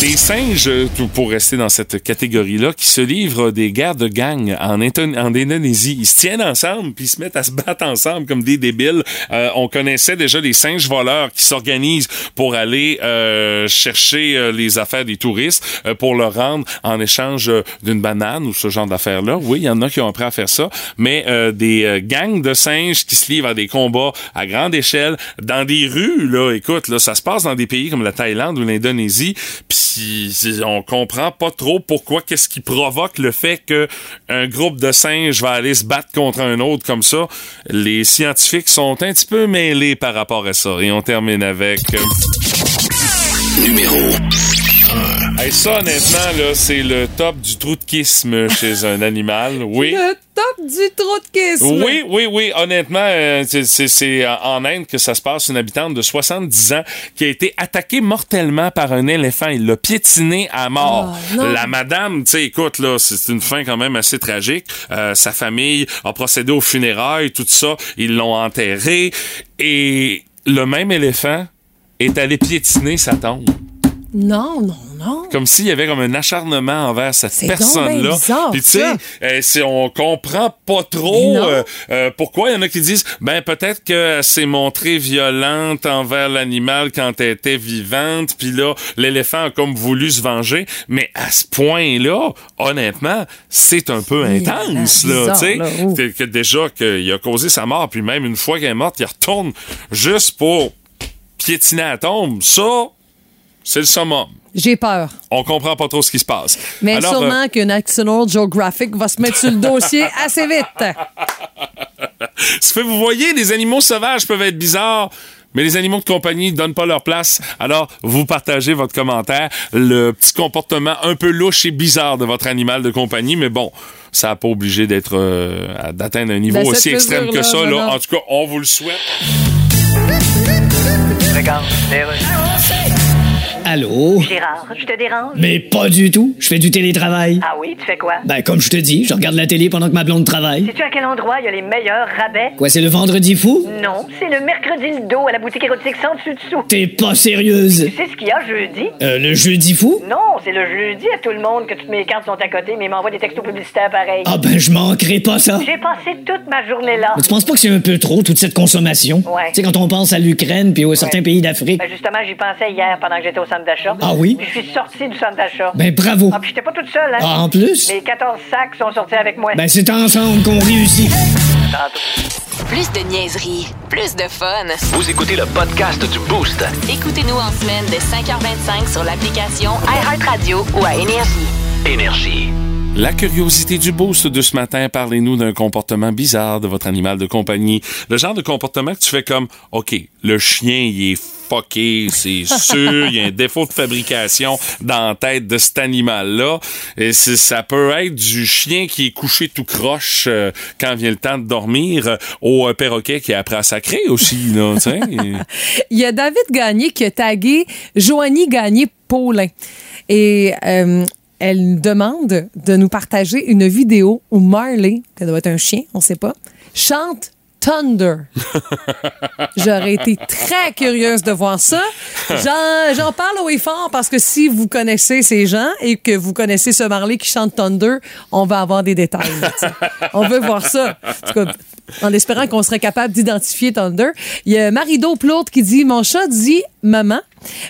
Speaker 2: Des singes, euh, pour rester dans cette catégorie-là, qui se livrent des guerres de gang en, Indonésie. Ils se tiennent ensemble, puis ils se mettent à se battre ensemble comme des débiles. Euh, on connaissait déjà des singes voleurs qui s'organisent pour aller euh, chercher euh, les affaires des touristes euh, pour leur rendre en échange d'une banane ou ce genre d'affaires-là. Oui, il y en a qui ont appris à faire ça, mais des gangs de singes qui se livrent à des combats à grande échelle dans des rues, là, écoute, là, ça se passe dans des pays comme la Thaïlande ou l'Indonésie, si- on comprend pas trop pourquoi, qu'est-ce qui provoque le fait que un groupe de singes va aller se battre contre un autre comme ça. Les scientifiques sont un petit peu mêlés par rapport à ça. Et on termine avec... euh,
Speaker 6: Numéro
Speaker 2: Hey, ça, honnêtement, là, c'est le top du trou de kisme chez un animal. Oui.
Speaker 1: Le top du trou de kisme.
Speaker 2: Oui, oui, oui. Honnêtement, euh, c'est- c'est c'est en Inde que ça se passe. Une habitante de 70 ans qui a été attaquée mortellement par un éléphant. Il l'a piétiné à mort.
Speaker 1: Oh.
Speaker 2: La madame, tu sais, écoute, là, c'est une fin quand même assez tragique. Euh, sa famille a procédé aux funérailles, tout ça. Ils l'ont enterré. Et le même éléphant est allé piétiner sa tombe.
Speaker 1: Non, non, non.
Speaker 2: Comme s'il y avait comme un acharnement envers cette personne-là. Puis tu sais, euh, c'est- on comprend pas trop euh, euh, pourquoi il y en a qui disent ben peut-être qu'elle s'est montrée violente envers l'animal quand elle était vivante, puis là l'éléphant a comme voulu se venger, mais à ce point-là, honnêtement, c'est un peu intense là, tu sais, que, que déjà qu'il a causé sa mort, puis même une fois qu'elle est morte, il retourne juste pour piétiner la tombe. Ça, c'est le summum.
Speaker 1: J'ai peur.
Speaker 2: On comprend pas trop ce qui se passe.
Speaker 1: Mais
Speaker 2: Alors,
Speaker 1: sûrement
Speaker 2: euh,
Speaker 1: que National Geographic va se mettre sur le dossier assez vite.
Speaker 2: ça fait, vous voyez, les animaux sauvages peuvent être bizarres. Mais les animaux de compagnie ne donnent pas leur place. Alors, vous partagez votre commentaire, le petit comportement un peu louche et bizarre de votre animal de compagnie, mais bon, ça n'a pas obligé d'être euh, d'atteindre un niveau
Speaker 1: Ben,
Speaker 2: aussi extrême que ça. Là. En tout cas, on vous le souhaite.
Speaker 5: Regarde, les rues.
Speaker 4: Allô?
Speaker 5: Gérard, je te dérange?
Speaker 4: Mais pas du tout. Je fais du télétravail.
Speaker 5: Ah oui, tu fais quoi?
Speaker 4: Ben, comme je te dis, je regarde la télé pendant que ma blonde travaille.
Speaker 5: Sais-tu à quel endroit il y a les meilleurs rabais?
Speaker 4: Quoi, c'est le vendredi fou?
Speaker 5: Non, c'est le mercredi le dos à la boutique érotique sans dessus dessous.
Speaker 4: T'es pas sérieuse.
Speaker 5: Tu sais ce qu'il y a jeudi?
Speaker 4: Euh, le jeudi fou?
Speaker 5: Non, c'est le jeudi à tout le monde que toutes mes cartes sont à côté, mais ils m'envoient des textos publicitaires pareils.
Speaker 4: Ah ben, je manquerai pas ça.
Speaker 5: J'ai passé toute ma journée là.
Speaker 4: Mais tu penses pas que c'est un peu trop, toute cette consommation?
Speaker 5: Ouais.
Speaker 4: Tu sais, quand on pense à l'Ukraine puis aux certains pays d'Afrique.
Speaker 5: Ben justement, j'y pensais hier pendant que j'étais au centre d'achat.
Speaker 4: Ah oui?
Speaker 5: Puis je suis sortie du centre d'achat.
Speaker 4: Ben, bravo.
Speaker 5: Ah, puis j'étais pas toute seule, hein?
Speaker 4: Ah, en plus?
Speaker 5: Mes 14 sacs sont sortis avec moi.
Speaker 4: Ben, c'est ensemble qu'on réussit.
Speaker 3: Plus de niaiserie, plus de fun.
Speaker 6: Vous écoutez le podcast du Boost.
Speaker 3: Écoutez-nous en semaine de 5h25 sur l'application iHeartRadio ou à Énergie.
Speaker 6: Énergie.
Speaker 2: La curiosité du boost de ce matin, parlez-nous d'un comportement bizarre de votre animal de compagnie. Le genre de comportement que tu fais comme, OK, le chien, il est fucké, c'est sûr. Il y a un défaut de fabrication dans la tête de cet animal-là. Et ça peut être du chien qui est couché tout croche euh, quand vient le temps de dormir euh, au euh, perroquet qui est après à sacrer aussi, là.
Speaker 1: Il y a David Gagné qui a tagué Joanie Gagné-Paulin. Et euh, elle demande de nous partager une vidéo où Marley, qui doit être un chien, on sait pas, chante Thunder. J'aurais été très curieuse de voir ça. J'en, parle haut et fort parce que si vous connaissez ces gens et que vous connaissez ce Marley qui chante Thunder, on va avoir des détails. on veut voir ça. En tout cas, en espérant qu'on serait capable d'identifier Thunder. Il y a Marido Plourde qui dit Mon chat dit maman.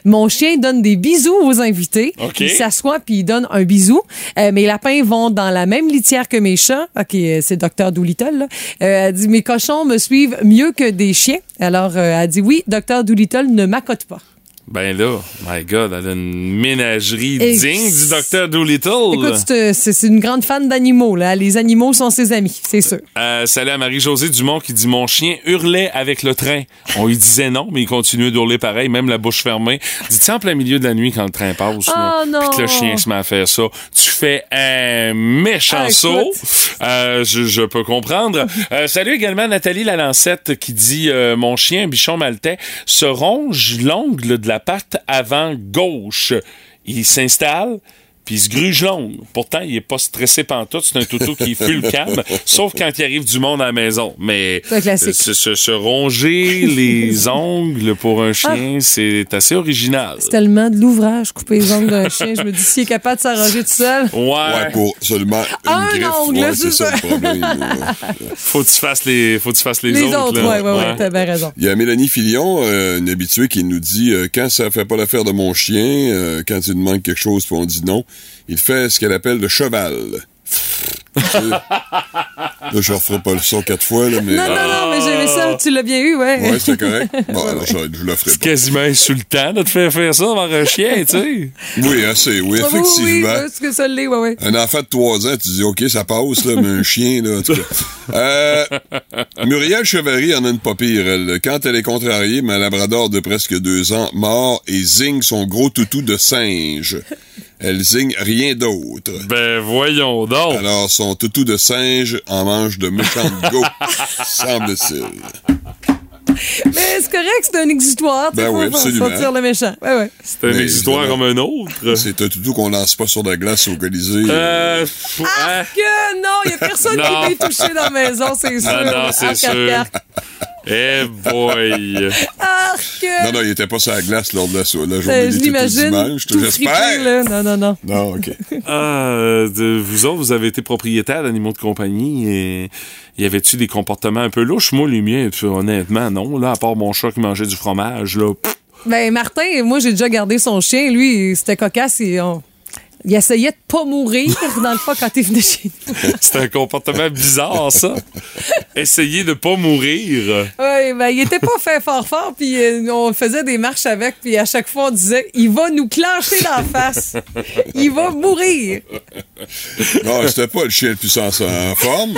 Speaker 1: Mon chien donne des bisous aux invités.
Speaker 2: OK.
Speaker 1: Il s'assoit puis il donne un bisou. Euh, mes lapins vont dans la même litière que mes chats. OK, euh, c'est Docteur Doolittle. Là. Euh, elle dit Mes cochons me suivent mieux que des chiens. Alors, euh, elle dit Oui, Docteur Doolittle ne m'accote pas.
Speaker 2: Ben là, my God, elle a une ménagerie
Speaker 1: Et-
Speaker 2: digne du docteur Doolittle.
Speaker 1: Écoute, c'est c'est- une grande fan d'animaux. là. Les animaux sont ses amis, c'est sûr.
Speaker 2: Euh, salut à Marie-Josée Dumont qui dit Mon chien hurlait avec le train. On lui disait non, mais il continuait d'hurler pareil, même la bouche fermée. Dit-tu en plein milieu de la nuit quand le train passe,
Speaker 1: Oh non.
Speaker 2: puis que le chien se met à faire ça, tu fais un méchant
Speaker 1: Ah,
Speaker 2: saut? Euh, je, je peux comprendre. Euh, salut également à Nathalie Lalancette qui dit euh, Mon chien, bichon maltais, se ronge l'ongle de la patte avant gauche. Il s'installe, puis il se gruge l'ongle. Pourtant, il est pas stressé pantoute. C'est un toutou qui est full calme, sauf quand il arrive du monde à la maison. Mais
Speaker 1: classique.
Speaker 2: se, ronger les ongles pour un chien, c'est assez original.
Speaker 1: C'est tellement de l'ouvrage, couper les ongles d'un chien. Je me dis, s'il est capable de s'arranger tout seul.
Speaker 2: Ouais,
Speaker 9: Ouais, pour seulement une
Speaker 1: Un
Speaker 9: griffe.
Speaker 1: ongle,
Speaker 9: ouais,
Speaker 1: c'est
Speaker 9: c'est ça
Speaker 1: ça.
Speaker 9: le problème.
Speaker 2: faut que tu fasses les, faut que tu fasses les,
Speaker 1: Les
Speaker 2: autres.
Speaker 1: ouais, ouais, ouais,
Speaker 2: Ouais.
Speaker 1: t'as bien raison.
Speaker 9: Il y a Mélanie Filion, euh, une habituée, qui nous dit euh, quand ça fait pas l'affaire de mon chien, euh, quand il demande quelque chose puis on dit non, il fait ce qu'elle appelle le cheval. Tu sais, là, je referai pas le son quatre fois, là, mais.
Speaker 1: Non, non, non, mais j'ai aimé ça. Tu l'as bien eu, ouais.
Speaker 9: Ouais, c'était correct. Bon, alors je, je le ferai
Speaker 2: C'est
Speaker 9: pas.
Speaker 2: quasiment insultant de te faire faire ça devant un chien, tu sais.
Speaker 9: Oui, assez, oui,
Speaker 1: Ah, oui, oui,
Speaker 9: effectivement.
Speaker 1: oui, est-ce que ça l'est, ouais, ouais.
Speaker 9: Un enfant de 3 ans, tu dis, OK, ça passe, là, mais un chien, là, en tout cas. Euh, Muriel Chevary en a une pas pire, elle. Quand elle est contrariée, ma labrador de presque deux ans mort et zigne son gros toutou de singe. Elle zigne rien d'autre.
Speaker 2: Ben, voyons donc.
Speaker 9: Alors, son toutou de singe en mange de méchantes go, semble-t-il.
Speaker 1: Mais c'est correct, c'est un exutoire.
Speaker 9: Ben oui, absolument.
Speaker 1: sortir le méchant. Ouais, ouais.
Speaker 2: C'est
Speaker 9: Mais
Speaker 2: histoire
Speaker 9: évidemment.
Speaker 2: comme un autre.
Speaker 9: C'est un toutou qu'on lance pas sur la glace au Colisée.
Speaker 2: Euh, hein.
Speaker 1: Que non, il y a personne qui peut toucher dans la maison, c'est sûr.
Speaker 2: Ah non, c'est
Speaker 1: Arc, arc,
Speaker 2: sûr.
Speaker 1: arc.
Speaker 2: Eh boy.
Speaker 1: Arc!
Speaker 9: Non, non, il était pas sur la glace lors de la, so- la
Speaker 1: Euh,
Speaker 9: journée
Speaker 1: je
Speaker 9: du toutou
Speaker 1: l'imagine.
Speaker 9: J'espère.
Speaker 1: Non, non, non.
Speaker 9: Non, OK.
Speaker 2: Ah, euh, de- vous autres, vous avez été propriétaire d'animaux de compagnie et y avait-tu des comportements un peu louches? Moi, les miens, honnêtement, non. Là, à part mon chat qui mangeait du fromage, là. pff,
Speaker 1: Ben, Martin, moi, j'ai déjà gardé son chien. Lui, c'était cocasse. Et on- Il essayait de pas mourir dans le fond quand il venait chez nous.
Speaker 2: C'était un comportement bizarre, ça. Essayer de pas mourir.
Speaker 1: Oui, ben, il était pas fait fort fort, puis euh, on faisait des marches avec, puis à chaque fois, on disait il va nous clencher dans la face. Il va mourir.
Speaker 9: Non, c'était pas le chien le plus en, forme.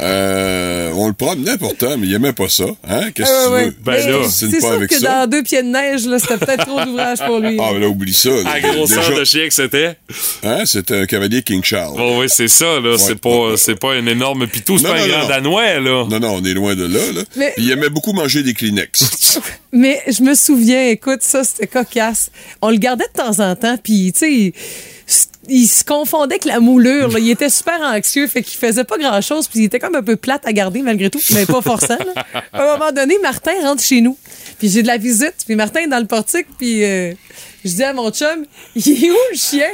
Speaker 9: Euh, on le promenait pourtant, mais il aimait pas ça. Hein? Qu'est-ce que
Speaker 1: Ouais,
Speaker 9: tu
Speaker 1: ouais.
Speaker 9: veux?
Speaker 2: Ben
Speaker 9: c'est
Speaker 1: c'est sûr
Speaker 9: avec
Speaker 1: que
Speaker 9: ça?
Speaker 1: dans deux pieds de neige, là, c'était peut-être trop d'ouvrage pour lui.
Speaker 9: Ah, mais là, oublie ça. là.
Speaker 2: À grosseur
Speaker 9: Déjà,
Speaker 2: de chien que c'était.
Speaker 9: Hein, c'était un cavalier King Charles.
Speaker 2: Bon, oui, c'est ça, là. c'est pas, c'est pas un énorme pitou, c'est
Speaker 9: Non,
Speaker 2: pas un
Speaker 9: non,
Speaker 2: grand
Speaker 9: non.
Speaker 2: danois, là.
Speaker 9: Non, non, on est loin de là. là.
Speaker 1: Mais-
Speaker 9: Puis il aimait beaucoup manger des Kleenex.
Speaker 1: Mais je me souviens, écoute, ça, c'était cocasse. On le gardait de temps en temps, puis, tu sais, il, se confondait avec la moulure. là. Il était super anxieux, fait qu'il faisait pas grand-chose, puis il était comme un peu plate à garder malgré tout, mais pas forçant. là. À un moment donné, Martin rentre chez nous, puis j'ai de la visite, puis Martin est dans le portique, puis euh, je dis à mon chum, il est où le chien?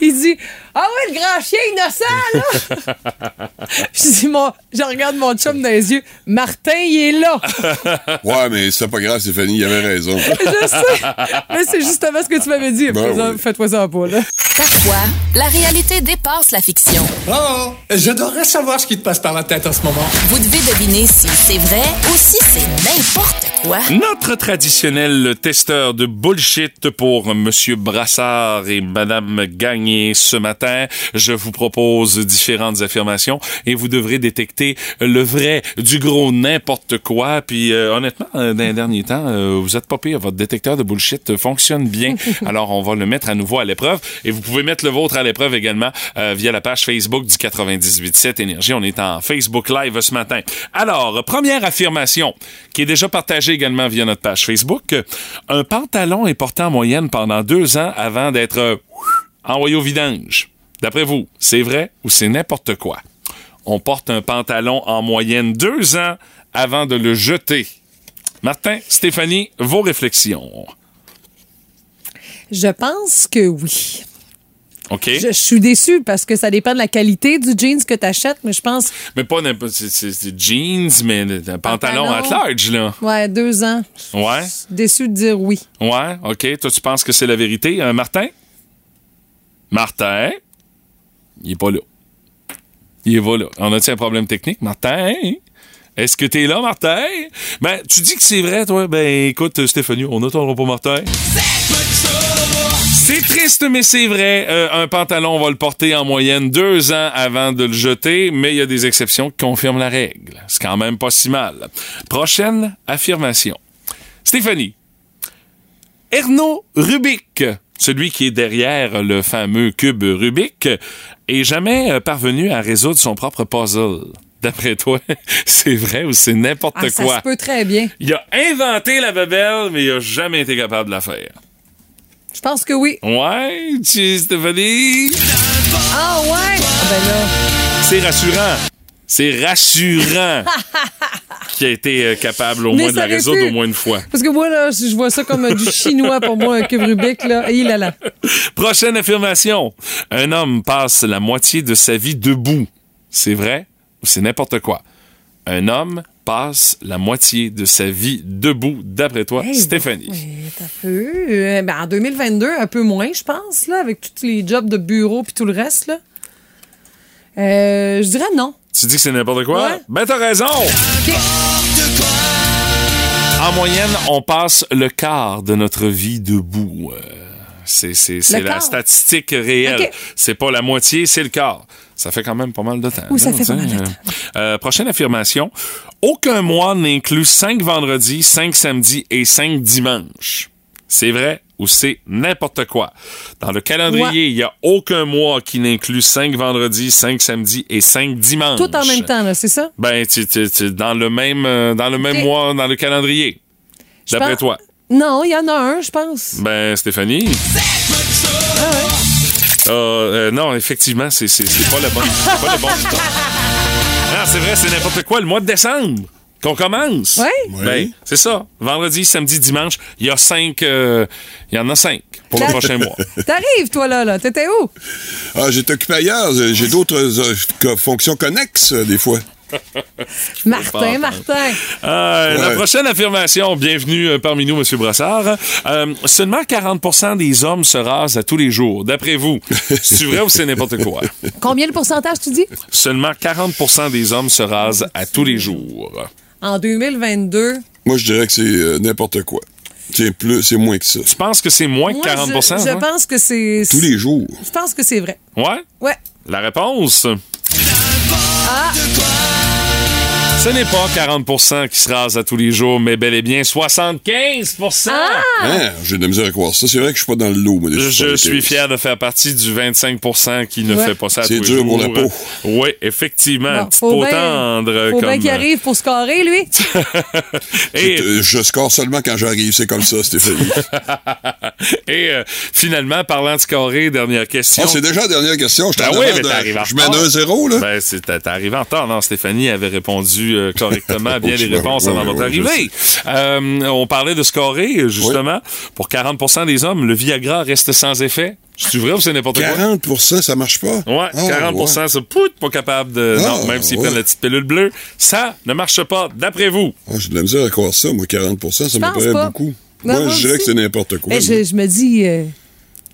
Speaker 1: Il dit Ah ouais, le grand chien innocent, là! je, dis, mon, je regarde mon chum dans les yeux. Martin, il est là!
Speaker 9: Ouais, mais c'est pas grave, Stéphanie, il avait raison.
Speaker 1: Je sais. Mais c'est justement ce que tu m'avais dit.
Speaker 9: Ben
Speaker 1: Fais-toi
Speaker 9: oui.
Speaker 1: Fais-toi ça pas, là.
Speaker 3: Parfois, la réalité dépasse la fiction.
Speaker 10: Oh, j'adorerais savoir ce qui te passe par la tête en ce moment.
Speaker 3: Vous devez deviner si c'est vrai ou si c'est n'importe quoi. Quoi?
Speaker 2: Notre traditionnel testeur de bullshit pour Monsieur Brassard et Madame Gagné ce matin. Je vous propose différentes affirmations et vous devrez détecter le vrai du gros n'importe quoi. Puis euh, honnêtement, euh, dans les derniers temps, euh, vous êtes pas pire. Votre détecteur de bullshit fonctionne bien. Alors on va le mettre à nouveau à l'épreuve et vous pouvez mettre le vôtre à l'épreuve également euh, via la page Facebook du 98.7 Énergie. On est en Facebook Live ce matin. Alors, première affirmation qui est déjà partagée également via notre page Facebook. Un pantalon est porté en moyenne pendant deux ans avant d'être euh, envoyé au vidange. D'après vous, c'est vrai ou c'est n'importe quoi? On porte un pantalon en moyenne deux ans avant de le jeter. Martin, Stéphanie, vos réflexions.
Speaker 1: Je pense que oui. Je, je suis déçue parce que ça dépend de la qualité du jeans que tu achètes, mais je pense,
Speaker 2: Mais pas n'importe. C'est, jeans, mais un pantalon
Speaker 1: Pantalon.
Speaker 2: at large, là.
Speaker 1: ouais, deux ans.
Speaker 2: Ouais.
Speaker 1: Déçue de dire oui.
Speaker 2: Ouais, OK. Toi, tu penses que c'est la vérité. Euh, Martin? Martin? Il est pas là. Il est pas là. On a-tu un problème technique? Martin? Est-ce que t'es là, Martin? Ben, tu dis que c'est vrai, toi? Ben, écoute, Stéphanie, on n'attendra pas Martin. C'est triste, mais c'est vrai. Euh, un pantalon, on va le porter en moyenne deux ans avant de le jeter, mais il y a des exceptions qui confirment la règle. C'est quand même pas si mal. Prochaine affirmation. Stéphanie. Erno Rubik, celui qui est derrière le fameux cube Rubik, est jamais euh, parvenu à résoudre son propre puzzle. D'après toi, c'est vrai ou c'est n'importe
Speaker 1: Ah, ça
Speaker 2: quoi?
Speaker 1: se peut très bien.
Speaker 2: Il a inventé la babelle, mais il a jamais été capable de la faire.
Speaker 1: Je pense que oui.
Speaker 2: Ouais, tu, Stéphanie?
Speaker 1: Ah ouais? Ah ben là.
Speaker 2: C'est rassurant. C'est rassurant qu'il a été euh, capable au
Speaker 1: Mais
Speaker 2: moins de la résoudre
Speaker 1: pu.
Speaker 2: au moins une fois.
Speaker 1: Parce que moi, là, je vois ça comme euh, du chinois pour moi, un cube Rubik, là. Et il est là.
Speaker 2: Prochaine affirmation. Un homme passe la moitié de sa vie debout. C'est vrai ou c'est n'importe quoi? Un homme passe la moitié de sa vie debout, d'après toi,
Speaker 1: Hey,
Speaker 2: Stéphanie.
Speaker 1: t'as peu. Euh, ben, en 2022, un peu moins, je pense, là, avec tous les jobs de bureau puis tout le reste, là. Euh, je dirais non.
Speaker 2: Tu dis que c'est n'importe quoi?
Speaker 1: Ouais.
Speaker 2: Ben, t'as raison! En moyenne, on passe le quart de notre vie debout. Euh, c'est c'est- c'est
Speaker 1: Le
Speaker 2: la statistique réelle. C'est pas la moitié, c'est le quart. Ça fait quand même pas mal de temps.
Speaker 1: Oui, ça fait pas mal de temps.
Speaker 2: Euh, prochaine affirmation. Aucun mois n'inclut cinq vendredis, cinq samedis et cinq dimanches. C'est vrai ou c'est n'importe quoi? Dans le calendrier, il y a aucun mois qui n'inclut cinq vendredis, cinq samedis et cinq dimanches.
Speaker 1: Tout en même temps, là, c'est ça?
Speaker 2: Ben, tu, tu- tu- dans le même, euh, dans le même mois, dans le calendrier. D'après toi.
Speaker 1: Non, il y en a un, je pense.
Speaker 2: Ben, Stéphanie. Ah, euh, non, effectivement, c'est, pas le bon. C'est pas le bon. Non, c'est vrai, c'est n'importe quoi. Le mois de décembre qu'on commence.
Speaker 1: Ouais.
Speaker 2: Ben, c'est ça. Vendredi, samedi, dimanche, il y a cinq. euh, Il y en a cinq pour le prochain mois.
Speaker 1: T'arrives, toi, là, là. T'étais où?
Speaker 9: Ah, j'étais occupé ailleurs. J'ai d'autres euh, fonctions connexes, euh, des fois.
Speaker 1: Martin, Martin.
Speaker 2: Euh, La prochaine affirmation, bienvenue euh, parmi nous, M. Brassard. Euh, seulement 40% des hommes se rasent à tous les jours. D'après vous, c'est vrai ou c'est n'importe quoi?
Speaker 1: Combien le pourcentage, tu dis?
Speaker 2: Seulement 40% des hommes se rasent à tous les jours.
Speaker 1: En 2022.
Speaker 9: Moi, je dirais que c'est euh, n'importe quoi. C'est plus, c'est moins que ça.
Speaker 2: Tu penses que c'est moins que
Speaker 1: Moi,
Speaker 2: 40
Speaker 1: je, je
Speaker 2: ouais?
Speaker 1: pense que c'est.
Speaker 9: Tous les jours.
Speaker 1: Je pense que c'est vrai.
Speaker 2: Ouais?
Speaker 1: Ouais.
Speaker 2: La réponse?
Speaker 1: Ah!
Speaker 2: Ce n'est pas 40% qui se rasent à tous les jours, mais bel et bien 75
Speaker 1: Ah!
Speaker 9: Hein? J'ai de la misère à croire ça. C'est vrai que je suis pas dans le lot, moi. des
Speaker 2: Je
Speaker 9: 75.
Speaker 2: suis fier de faire partie du 25% qui ne
Speaker 1: Ouais.
Speaker 2: fait pas ça à tous
Speaker 9: C'est
Speaker 2: les
Speaker 9: dur
Speaker 2: jours.
Speaker 9: pour la peau.
Speaker 2: Oui, effectivement.
Speaker 1: Bon,
Speaker 2: Petite
Speaker 1: faut
Speaker 2: peau
Speaker 1: bien-
Speaker 2: tendre.
Speaker 1: Faut bien
Speaker 2: comme,
Speaker 1: qu'il arrive pour scorer, lui.
Speaker 2: Et,
Speaker 9: Je score seulement quand j'arrive. C'est comme ça, Stéphanie.
Speaker 2: et euh, finalement, parlant de scorer, dernière question.
Speaker 9: Ah, c'est déjà la dernière question. Je
Speaker 2: Ben
Speaker 9: t'en
Speaker 2: oui, mais
Speaker 9: de-
Speaker 2: t'arrives en
Speaker 9: Je mène
Speaker 2: retard.
Speaker 9: 1-0, là.
Speaker 2: Ben, c'est, t'es arrivé en retard. Non, Stéphanie avait répondu euh, correctement bien les réponses avant
Speaker 9: ouais,
Speaker 2: arrivée. Euh, on parlait de scorer, justement. Pour 40% des hommes, le Viagra reste sans effet. C'est vrai ou c'est n'importe quoi?
Speaker 9: 40 ça marche pas?
Speaker 2: Ouais,
Speaker 9: Ah,
Speaker 2: 40
Speaker 9: ouais.
Speaker 2: ça pout, pas capable de.
Speaker 9: Ah,
Speaker 2: non, même s'ils
Speaker 9: ouais.
Speaker 2: prennent la petite pilule bleue, ça ne marche pas, d'après vous.
Speaker 9: Ah, J'ai de la misère à croire ça, moi, 40% ça me paraît
Speaker 1: pas.
Speaker 9: beaucoup.
Speaker 1: Non,
Speaker 9: moi, je dirais que c'est n'importe quoi.
Speaker 1: Mais je, je me dis euh,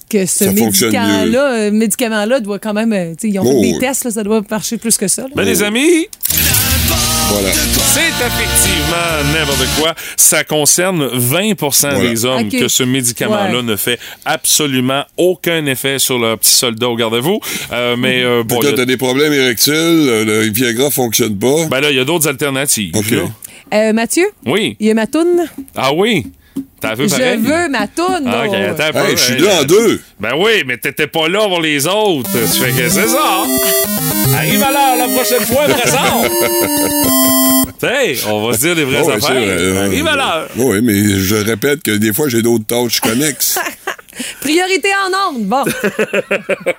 Speaker 1: que ce médicament-là, médicament-là doit quand même. ils ont
Speaker 9: Oh,
Speaker 1: fait des
Speaker 9: oui.
Speaker 1: tests, là, ça doit marcher plus que ça. là.
Speaker 2: Ben, les amis,
Speaker 9: Voilà.
Speaker 2: C'est effectivement n'importe quoi. Ça concerne 20% des hommes que ce médicament-là
Speaker 1: Ouais.
Speaker 2: ne fait absolument aucun effet sur leur petit soldat au garde-à-vous. Euh, mais euh, bon,
Speaker 9: t'as des problèmes érectiles, euh, le Viagra fonctionne pas.
Speaker 2: ben là, il y a d'autres alternatives.
Speaker 9: OK.
Speaker 2: là.
Speaker 1: Euh, Mathieu,
Speaker 2: Oui.
Speaker 1: il y a ma toune?
Speaker 2: Ah oui. T'as vu
Speaker 1: Je veux ma toune.
Speaker 2: Ah, attends.
Speaker 9: Hey, je suis deux en deux.
Speaker 2: Ben oui, mais t'étais pas là pour les autres. Tu fais que c'est ça. Arrive à l'heure la prochaine fois, présent. hey, on va se dire les vraies
Speaker 9: Oh,
Speaker 2: affaires.
Speaker 9: vrai, euh,
Speaker 2: Arrive à l'heure.
Speaker 9: Oui, mais je répète que des fois, j'ai d'autres tâches connexes.
Speaker 1: Priorité en ondes. Bon.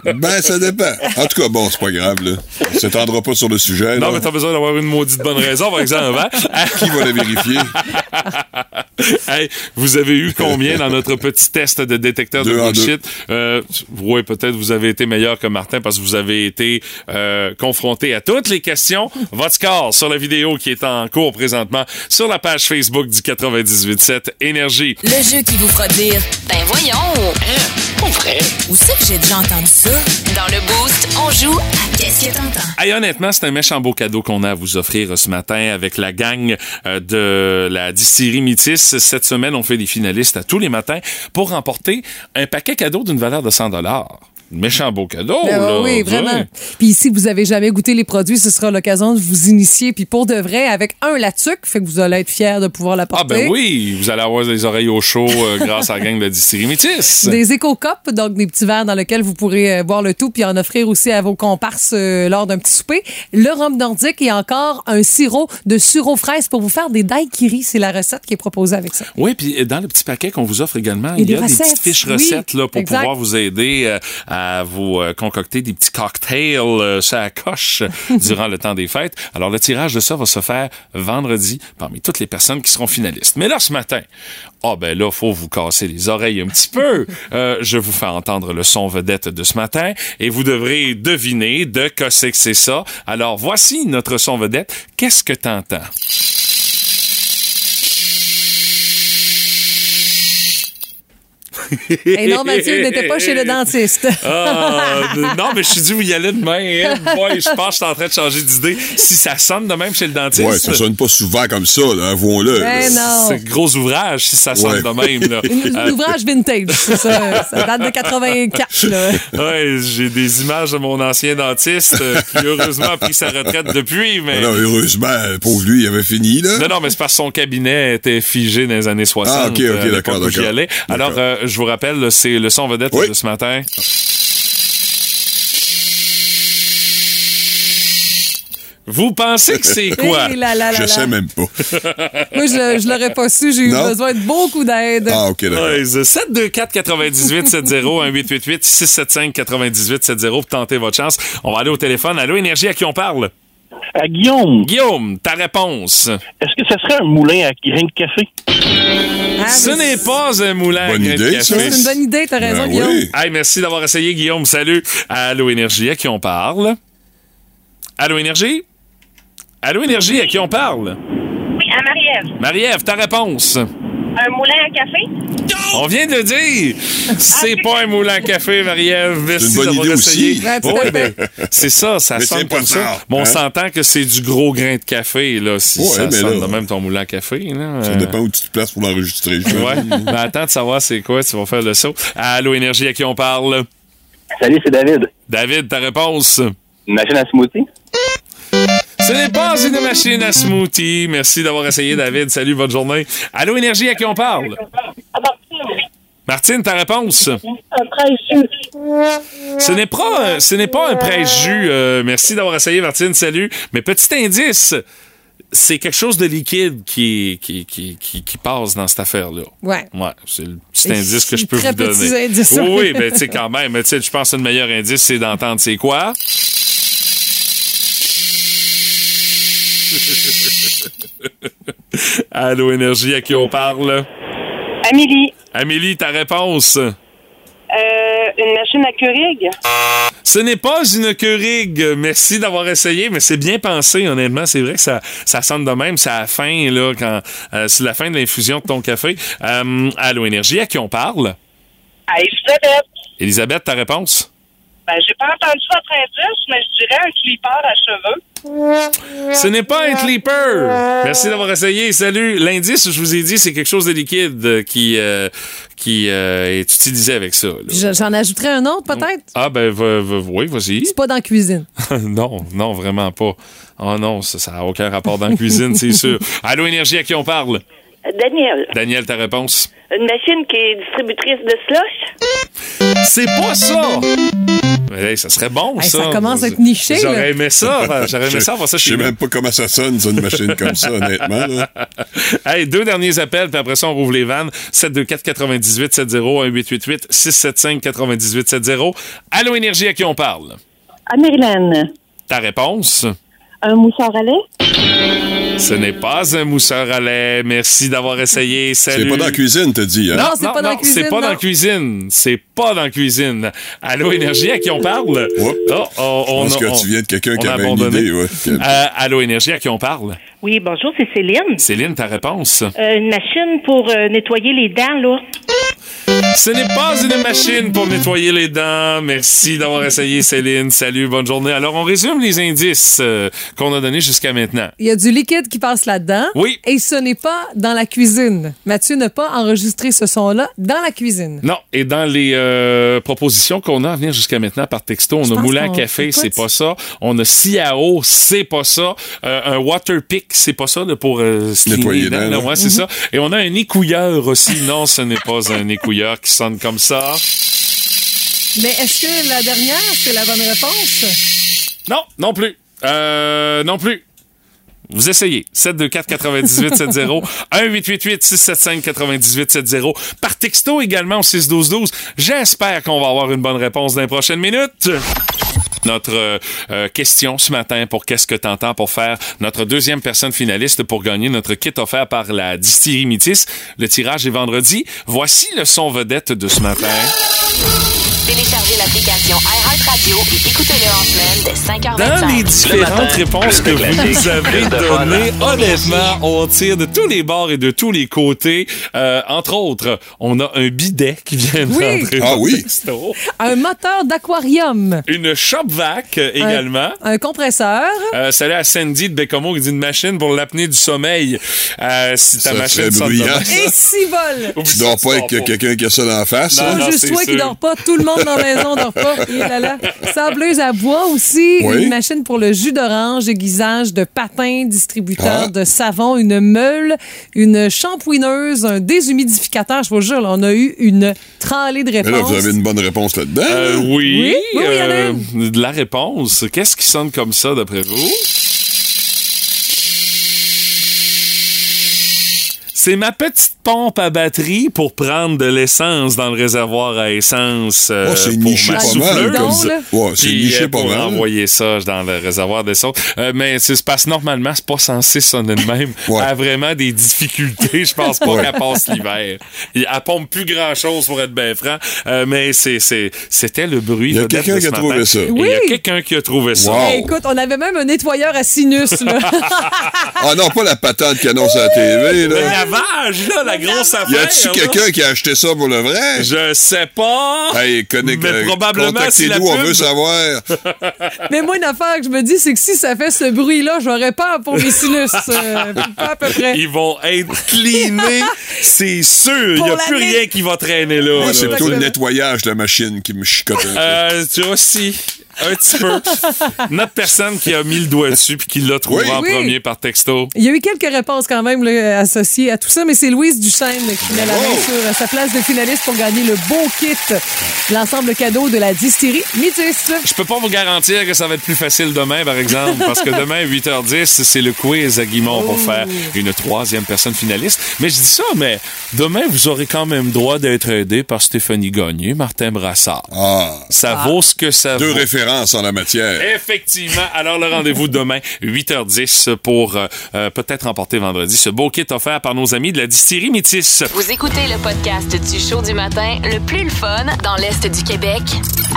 Speaker 9: ben, ça dépend. En tout cas, bon, c'est pas grave, là. On s'étendra pas sur le sujet.
Speaker 2: Non,
Speaker 9: là.
Speaker 2: mais t'as besoin d'avoir une maudite bonne raison, par exemple. Hein?
Speaker 9: Qui va la vérifier?
Speaker 2: Hey, vous avez eu combien dans notre petit test de détecteur de
Speaker 9: Deux
Speaker 2: bullshit? Euh, oui, peut-être vous avez été meilleur que Martin parce que vous avez été euh, confronté à toutes les questions. Votre score sur la vidéo qui est en cours présentement sur la page Facebook du 98.7 Énergie.
Speaker 11: Le jeu qui vous fera dire
Speaker 3: Ben voyons!
Speaker 11: Pas vrai? Où c'est que j'ai déjà entendu ça?
Speaker 3: Dans le Boost, on joue à
Speaker 11: Qu'est-ce que t'entends?
Speaker 2: Hey, honnêtement, c'est un méchant beau cadeau qu'on a à vous offrir ce matin avec la gang euh, de la distillerie Métis. Cette semaine, on fait des finalistes à tous les matins pour remporter un paquet cadeau d'une valeur de 100 dollars. Méchant beau cadeau,
Speaker 1: Ben
Speaker 2: là.
Speaker 1: oui, vraiment. Puis si vous avez jamais goûté les produits, ce sera l'occasion de vous initier. Puis pour de vrai, avec un latuc, fait que vous allez être fiers de pouvoir
Speaker 2: Ah
Speaker 1: l'apporter.
Speaker 2: ben oui, vous allez avoir les oreilles au chaud euh, grâce à la gang de la distillerie Métis.
Speaker 1: Des éco-cups, donc des petits verres dans lesquels vous pourrez euh, boire le tout puis en offrir aussi à vos comparses euh, lors d'un petit souper. Le rhum nordique et encore un sirop de sureau fraise pour vous faire des daiquiris. C'est la recette qui est proposée avec ça.
Speaker 2: Oui, puis dans le petit paquet qu'on vous offre également,
Speaker 1: Il y a
Speaker 2: il y a
Speaker 1: des
Speaker 2: des
Speaker 1: recettes,
Speaker 2: petites fiches
Speaker 1: oui,
Speaker 2: recettes là, pour
Speaker 1: exact.
Speaker 2: pouvoir vous aider euh, à vous euh, concocter des petits cocktails euh, sur la coche durant le temps des fêtes. Alors, le tirage de ça va se faire vendredi parmi toutes les personnes qui seront finalistes. Mais là, ce matin, ah ben là, faut vous casser les oreilles un petit peu. Euh, je vous fais entendre le son vedette de ce matin et vous devrez deviner de que c'est que c'est ça. Alors, voici notre son vedette. Qu'est-ce que t'entends?
Speaker 1: Et non, Mathieu n'était pas chez le dentiste.
Speaker 2: Ah, de- non, mais je suis dit, vous y allez demain. Hein? Boy, je pense que je suis en train de changer d'idée. Si ça sonne de même chez le dentiste.
Speaker 9: Ouais, ça sonne pas souvent comme ça, avouons-le.
Speaker 1: Ben non.
Speaker 2: C'est gros ouvrage si ça sonne
Speaker 9: Ouais.
Speaker 2: de même. Là.
Speaker 1: Un
Speaker 2: Euh,
Speaker 1: ouvrage vintage, c'est ça. Ça date de 84. Là.
Speaker 2: ouais, j'ai des images de mon ancien dentiste euh, qui heureusement a pris sa retraite depuis, mais.
Speaker 9: Non, heureusement, pauvre lui, il avait fini, là.
Speaker 2: Non, non, mais c'est parce que son cabinet était figé dans les années 60.
Speaker 9: Ah, ok, ok,
Speaker 2: euh,
Speaker 9: d'accord, d'accord.
Speaker 2: allais. Alors, euh, je vous rappelle, c'est le son vedette
Speaker 9: Oui.
Speaker 2: de ce matin. Vous pensez que c'est quoi?
Speaker 1: Là là là
Speaker 9: Je
Speaker 1: là.
Speaker 9: sais même pas.
Speaker 1: Moi, je, je l'aurais pas su. J'ai eu
Speaker 9: Non?
Speaker 1: besoin de beaucoup d'aide.
Speaker 9: Ah, OK, d'accord.
Speaker 2: Ouais, 724 98 70 1 888 675 98 70 pour tenter votre chance. On va aller au téléphone. Allô, Énergie, à qui on parle?
Speaker 12: À Guillaume,
Speaker 2: Guillaume, ta réponse.
Speaker 12: est-ce que ça serait un moulin à grain de café?
Speaker 1: Ah,
Speaker 2: Ce n'est pas un moulin
Speaker 9: Bonne
Speaker 2: à grains de
Speaker 9: idée,
Speaker 2: café.
Speaker 9: ça.
Speaker 1: C'est une bonne idée, t'as raison,
Speaker 9: Ben
Speaker 1: Guillaume.
Speaker 9: oui.
Speaker 2: Hey, merci d'avoir essayé, Guillaume. Salut. Allô, Énergie, à qui on parle? Allô, Énergie? Allô, Énergie, à qui on parle?
Speaker 13: Oui, à Marie-Ève.
Speaker 2: Marie-Ève, ta réponse.
Speaker 13: Un moulin à café?
Speaker 2: On vient de le dire. C'est pas un moulin à café, Marie-Ève. Merci
Speaker 9: C'est une bonne
Speaker 2: d'avoir
Speaker 9: idée
Speaker 2: essayé.
Speaker 1: Ouais,
Speaker 2: ben, c'est ça, ça
Speaker 9: Mais
Speaker 2: sonne comme ça. Mais on
Speaker 9: hein?
Speaker 2: s'entend que c'est du gros grain de café, là, si
Speaker 9: Ouais,
Speaker 2: ça
Speaker 9: mais
Speaker 2: sonne
Speaker 9: là-
Speaker 2: de même ton moulin à café. Là.
Speaker 9: Ça
Speaker 2: Euh,
Speaker 9: dépend où tu te places pour l'enregistrer.
Speaker 2: Ouais. Ben, attends de savoir c'est quoi, tu vas faire le saut. Allô, Énergie, à qui on parle?
Speaker 12: Salut, c'est David.
Speaker 2: David, ta réponse?
Speaker 12: Une machine à smoothie?
Speaker 2: Ce n'est pas une machine à smoothie. Merci d'avoir essayé, David. Salut, bonne journée. Allô, Énergie, à qui on parle? Martine, ta réponse?
Speaker 13: Un
Speaker 2: Ce n'est pas, ce n'est pas un presse-jus. euh, merci d'avoir essayé, Martine. Salut. Mais petit indice, c'est quelque chose de liquide qui, qui, qui, qui, qui passe dans cette affaire-là.
Speaker 1: Ouais.
Speaker 2: Ouais, c'est le petit
Speaker 1: Et
Speaker 2: indice que je peux
Speaker 1: très
Speaker 2: vous donner.
Speaker 1: petit indice,
Speaker 2: oui, oui, ben tu sais quand même, tu sais, je pense que le meilleur indice c'est d'entendre c'est quoi. Allô énergie à qui on parle?
Speaker 13: Amélie,
Speaker 2: Amélie, ta réponse?
Speaker 13: euh, une machine à Keurig?
Speaker 2: Ce n'est pas une Keurig. Merci d'avoir essayé, mais c'est bien pensé, honnêtement. C'est vrai que ça, ça sonne de même. C'est à la fin, là, quand, euh, c'est la fin de l'infusion de ton café. Euh, Allô Énergie, à qui on parle?
Speaker 13: À Elisabeth.
Speaker 2: Elisabeth, ta réponse?
Speaker 13: Ben, j'ai pas entendu votre indice, mais je dirais un clipper à cheveux.
Speaker 2: Ce n'est pas un clipper. Merci d'avoir essayé. Salut. L'indice, je vous ai dit, c'est quelque chose de liquide euh, qui, euh, qui euh, est utilisé avec ça.
Speaker 1: J'en ajouterais un autre, peut-être?
Speaker 2: Ah ben oui, vas-y.
Speaker 1: C'est pas dans la cuisine.
Speaker 2: non, non, vraiment pas. Oh non, ça n'a aucun rapport dans la cuisine, c'est sûr. Allô, Énergie, à qui on parle?
Speaker 14: Daniel,
Speaker 2: Daniel, ta réponse?
Speaker 14: une machine qui est distributrice de slush?
Speaker 2: C'est pas ça! Hey, ça serait bon,
Speaker 1: Hey,
Speaker 2: ça.
Speaker 1: ça commence à être niché.
Speaker 2: J'aurais aimé ça. enfin, J'aurais aimé ça,
Speaker 9: Je sais même pas comment ça sonne, ça, une machine comme ça, honnêtement. là.
Speaker 2: Hey, deux derniers appels, puis après ça, on rouvre les vannes. 724 98 70 1888 675 98 70. Allô, Énergie, à qui on parle?
Speaker 14: À Maryland,
Speaker 2: Ta réponse?
Speaker 14: un moussard à lait?
Speaker 2: Ce n'est pas un mousseur à lait. Merci d'avoir essayé. Salut.
Speaker 9: C'est pas dans la cuisine, t'as dit, hein?
Speaker 2: Non,
Speaker 1: c'est pas dans la cuisine,
Speaker 2: C'est pas dans la cuisine. C'est pas dans la cuisine. Allô, Énergie, à qui on parle? Oh, oh,
Speaker 9: Je pense que
Speaker 2: on-
Speaker 9: tu viens de quelqu'un qui avait une
Speaker 2: abandonné.
Speaker 9: idée, ouais.
Speaker 2: Euh, allô, Énergie, à qui on parle?
Speaker 13: Oui, bonjour, c'est Céline.
Speaker 2: Céline, ta réponse?
Speaker 13: Euh, une machine pour euh, nettoyer les dents, là.
Speaker 2: Ce n'est pas une machine pour nettoyer les dents. Merci d'avoir essayé, Céline. Salut, bonne journée. Alors, on résume les indices euh, qu'on a donnés jusqu'à maintenant.
Speaker 1: Il y a du liquide qui passe là-dedans.
Speaker 2: Oui.
Speaker 1: Et ce n'est pas dans la cuisine. Mathieu n'a pas enregistré ce son-là dans la cuisine.
Speaker 2: Non, et dans les euh, propositions qu'on a à venir jusqu'à maintenant par texto, on
Speaker 1: Je
Speaker 2: a moulin à café, c'est pas ça. On a Ciao, c'est pas ça. Euh, un water pick, c'est pas ça là, pour euh,
Speaker 9: Nettoyer les dents,
Speaker 2: ouais, c'est ça. Et on a un écouilleur aussi. Non, ce n'est pas un écouilleur qui sonne comme ça.
Speaker 1: Mais est-ce que la dernière, c'est la bonne réponse?
Speaker 2: Non, non plus. Euh, non plus. Vous essayez. 724 98 70 1 888 675 98 70 Par texto également au 6 12 12. J'espère qu'on va avoir une bonne réponse dans les prochaines minutes. Notre euh, euh, question ce matin pour Qu'est-ce que t'entends pour faire notre deuxième personne finaliste pour gagner notre kit offert par la distillerie. Le tirage est vendredi. Voici le son vedette de ce matin.
Speaker 3: Téléchargez l'application iHeartRadio et écoutez-le en semaine dès 5h25.
Speaker 2: Dans les
Speaker 3: Le
Speaker 2: différentes
Speaker 3: matin,
Speaker 2: réponses que vous nous avez données, honnêtement, on tire de tous les bords et de tous les côtés. Euh, entre autres, on a un bidet qui vient de
Speaker 1: Oui.
Speaker 2: rentrer
Speaker 9: Ah
Speaker 2: dans
Speaker 9: oui.
Speaker 2: texto.
Speaker 1: Un moteur d'aquarium.
Speaker 2: Une shop vac euh, également.
Speaker 1: Un compresseur.
Speaker 2: Euh, salut à Sandy de Bécomo qui dit une machine pour l'apnée du sommeil. Euh, si ta
Speaker 9: Ça
Speaker 2: machine
Speaker 9: serait
Speaker 2: sonne.
Speaker 1: Et six vols.
Speaker 9: Tu dois pas être quelqu'un qui a ça dans la face,
Speaker 2: Non,
Speaker 9: hein?
Speaker 2: non,
Speaker 1: Juste toi qui dors pas, tout le monde dans la maison dort pas. Et là là. Sableuse à bois aussi,
Speaker 9: Oui.
Speaker 1: une machine pour le jus d'orange, aiguisage de patins, distributeur
Speaker 9: Ah.
Speaker 1: de savon, une meule, une shampouineuse, un déshumidificateur. Je vous jure, là, on a eu une tralée de
Speaker 9: Mais là,
Speaker 1: réponses.
Speaker 9: vous avez une bonne réponse là-dedans.
Speaker 2: Euh, oui,
Speaker 1: Oui, oui, il y en a
Speaker 2: euh, de la réponse. Qu'est-ce qui sonne comme ça d'après vous? C'est ma petite pompe à batterie pour prendre de l'essence dans le réservoir à essence. euh,
Speaker 9: Oh, c'est
Speaker 2: pour
Speaker 9: niché
Speaker 2: ma
Speaker 9: pas
Speaker 2: souffleuse.
Speaker 9: mal. Comme
Speaker 1: ça.
Speaker 9: Ouais, c'est
Speaker 2: Puis,
Speaker 9: niché
Speaker 2: euh,
Speaker 9: pas
Speaker 2: pour
Speaker 9: mal.
Speaker 2: envoyer ça dans le réservoir d'essence. Euh, mais c'est c'est parce que normalement, c'est pas censé sonner de même.
Speaker 9: Ouais.
Speaker 2: Elle a vraiment des difficultés. Je pense pas
Speaker 9: Ouais.
Speaker 2: qu'elle passe l'hiver. Elle pompe plus grand-chose pour être bien franc. Euh, mais c'est c'est- c'était le bruit.
Speaker 9: Il y a quelqu'un qui a trouvé ça.
Speaker 2: Et Il y a
Speaker 1: Oui.
Speaker 2: quelqu'un qui a trouvé ça.
Speaker 9: Wow.
Speaker 1: Écoute, on avait même un nettoyeur à sinus. Là.
Speaker 9: Ah non, pas la patente qui annonce à la TV, là.
Speaker 2: Lavage, là, la grosse affaire.
Speaker 9: Y a-tu quelqu'un qui a acheté ça pour le vrai?
Speaker 2: Je sais pas.
Speaker 9: Hey, connais,
Speaker 2: Mais
Speaker 9: euh,
Speaker 2: probablement, si la
Speaker 9: contactez-nous, on veut savoir.
Speaker 1: Mais moi, une affaire que je me dis, c'est que si ça fait ce bruit-là, j'aurais peur pour mes sinus. euh, pas à peu près.
Speaker 2: Ils vont être cleanés, c'est sûr. Il n'y a plus rien qui va traîner là.
Speaker 9: Moi, c'est plutôt le nettoyage de la machine qui me chicote un peu.
Speaker 2: Euh, tu vois, aussi, un petit peu. Notre personne qui a mis le doigt dessus puis qui l'a trouvé
Speaker 9: Oui.
Speaker 2: en
Speaker 1: Oui.
Speaker 2: premier par texto.
Speaker 1: Il y a eu quelques réponses quand même là, associées à tout ça, mais c'est Louise Duchesne qui met la main
Speaker 9: Bravo.
Speaker 1: sur sa place de finaliste pour gagner le beau kit, l'ensemble cadeau de la distillerie Métis.
Speaker 2: Je peux pas vous garantir que ça va être plus facile demain, par exemple, parce que demain, 8h10, c'est le quiz à Guimont pour faire une troisième personne finaliste. Mais je dis ça, mais demain, vous aurez quand même droit d'être aidé par Stéphanie Gagné, Martin Brassard.
Speaker 9: Ah,
Speaker 2: Ça vaut ce que ça
Speaker 9: deux
Speaker 2: vaut.
Speaker 9: références en la matière.
Speaker 2: Effectivement. Alors, le rendez-vous demain, 8h10, pour euh, euh, peut-être remporter vendredi ce beau kit offert par nos amis de la distillerie Métis.
Speaker 3: Vous écoutez le podcast du show du matin le plus le fun dans l'Est du Québec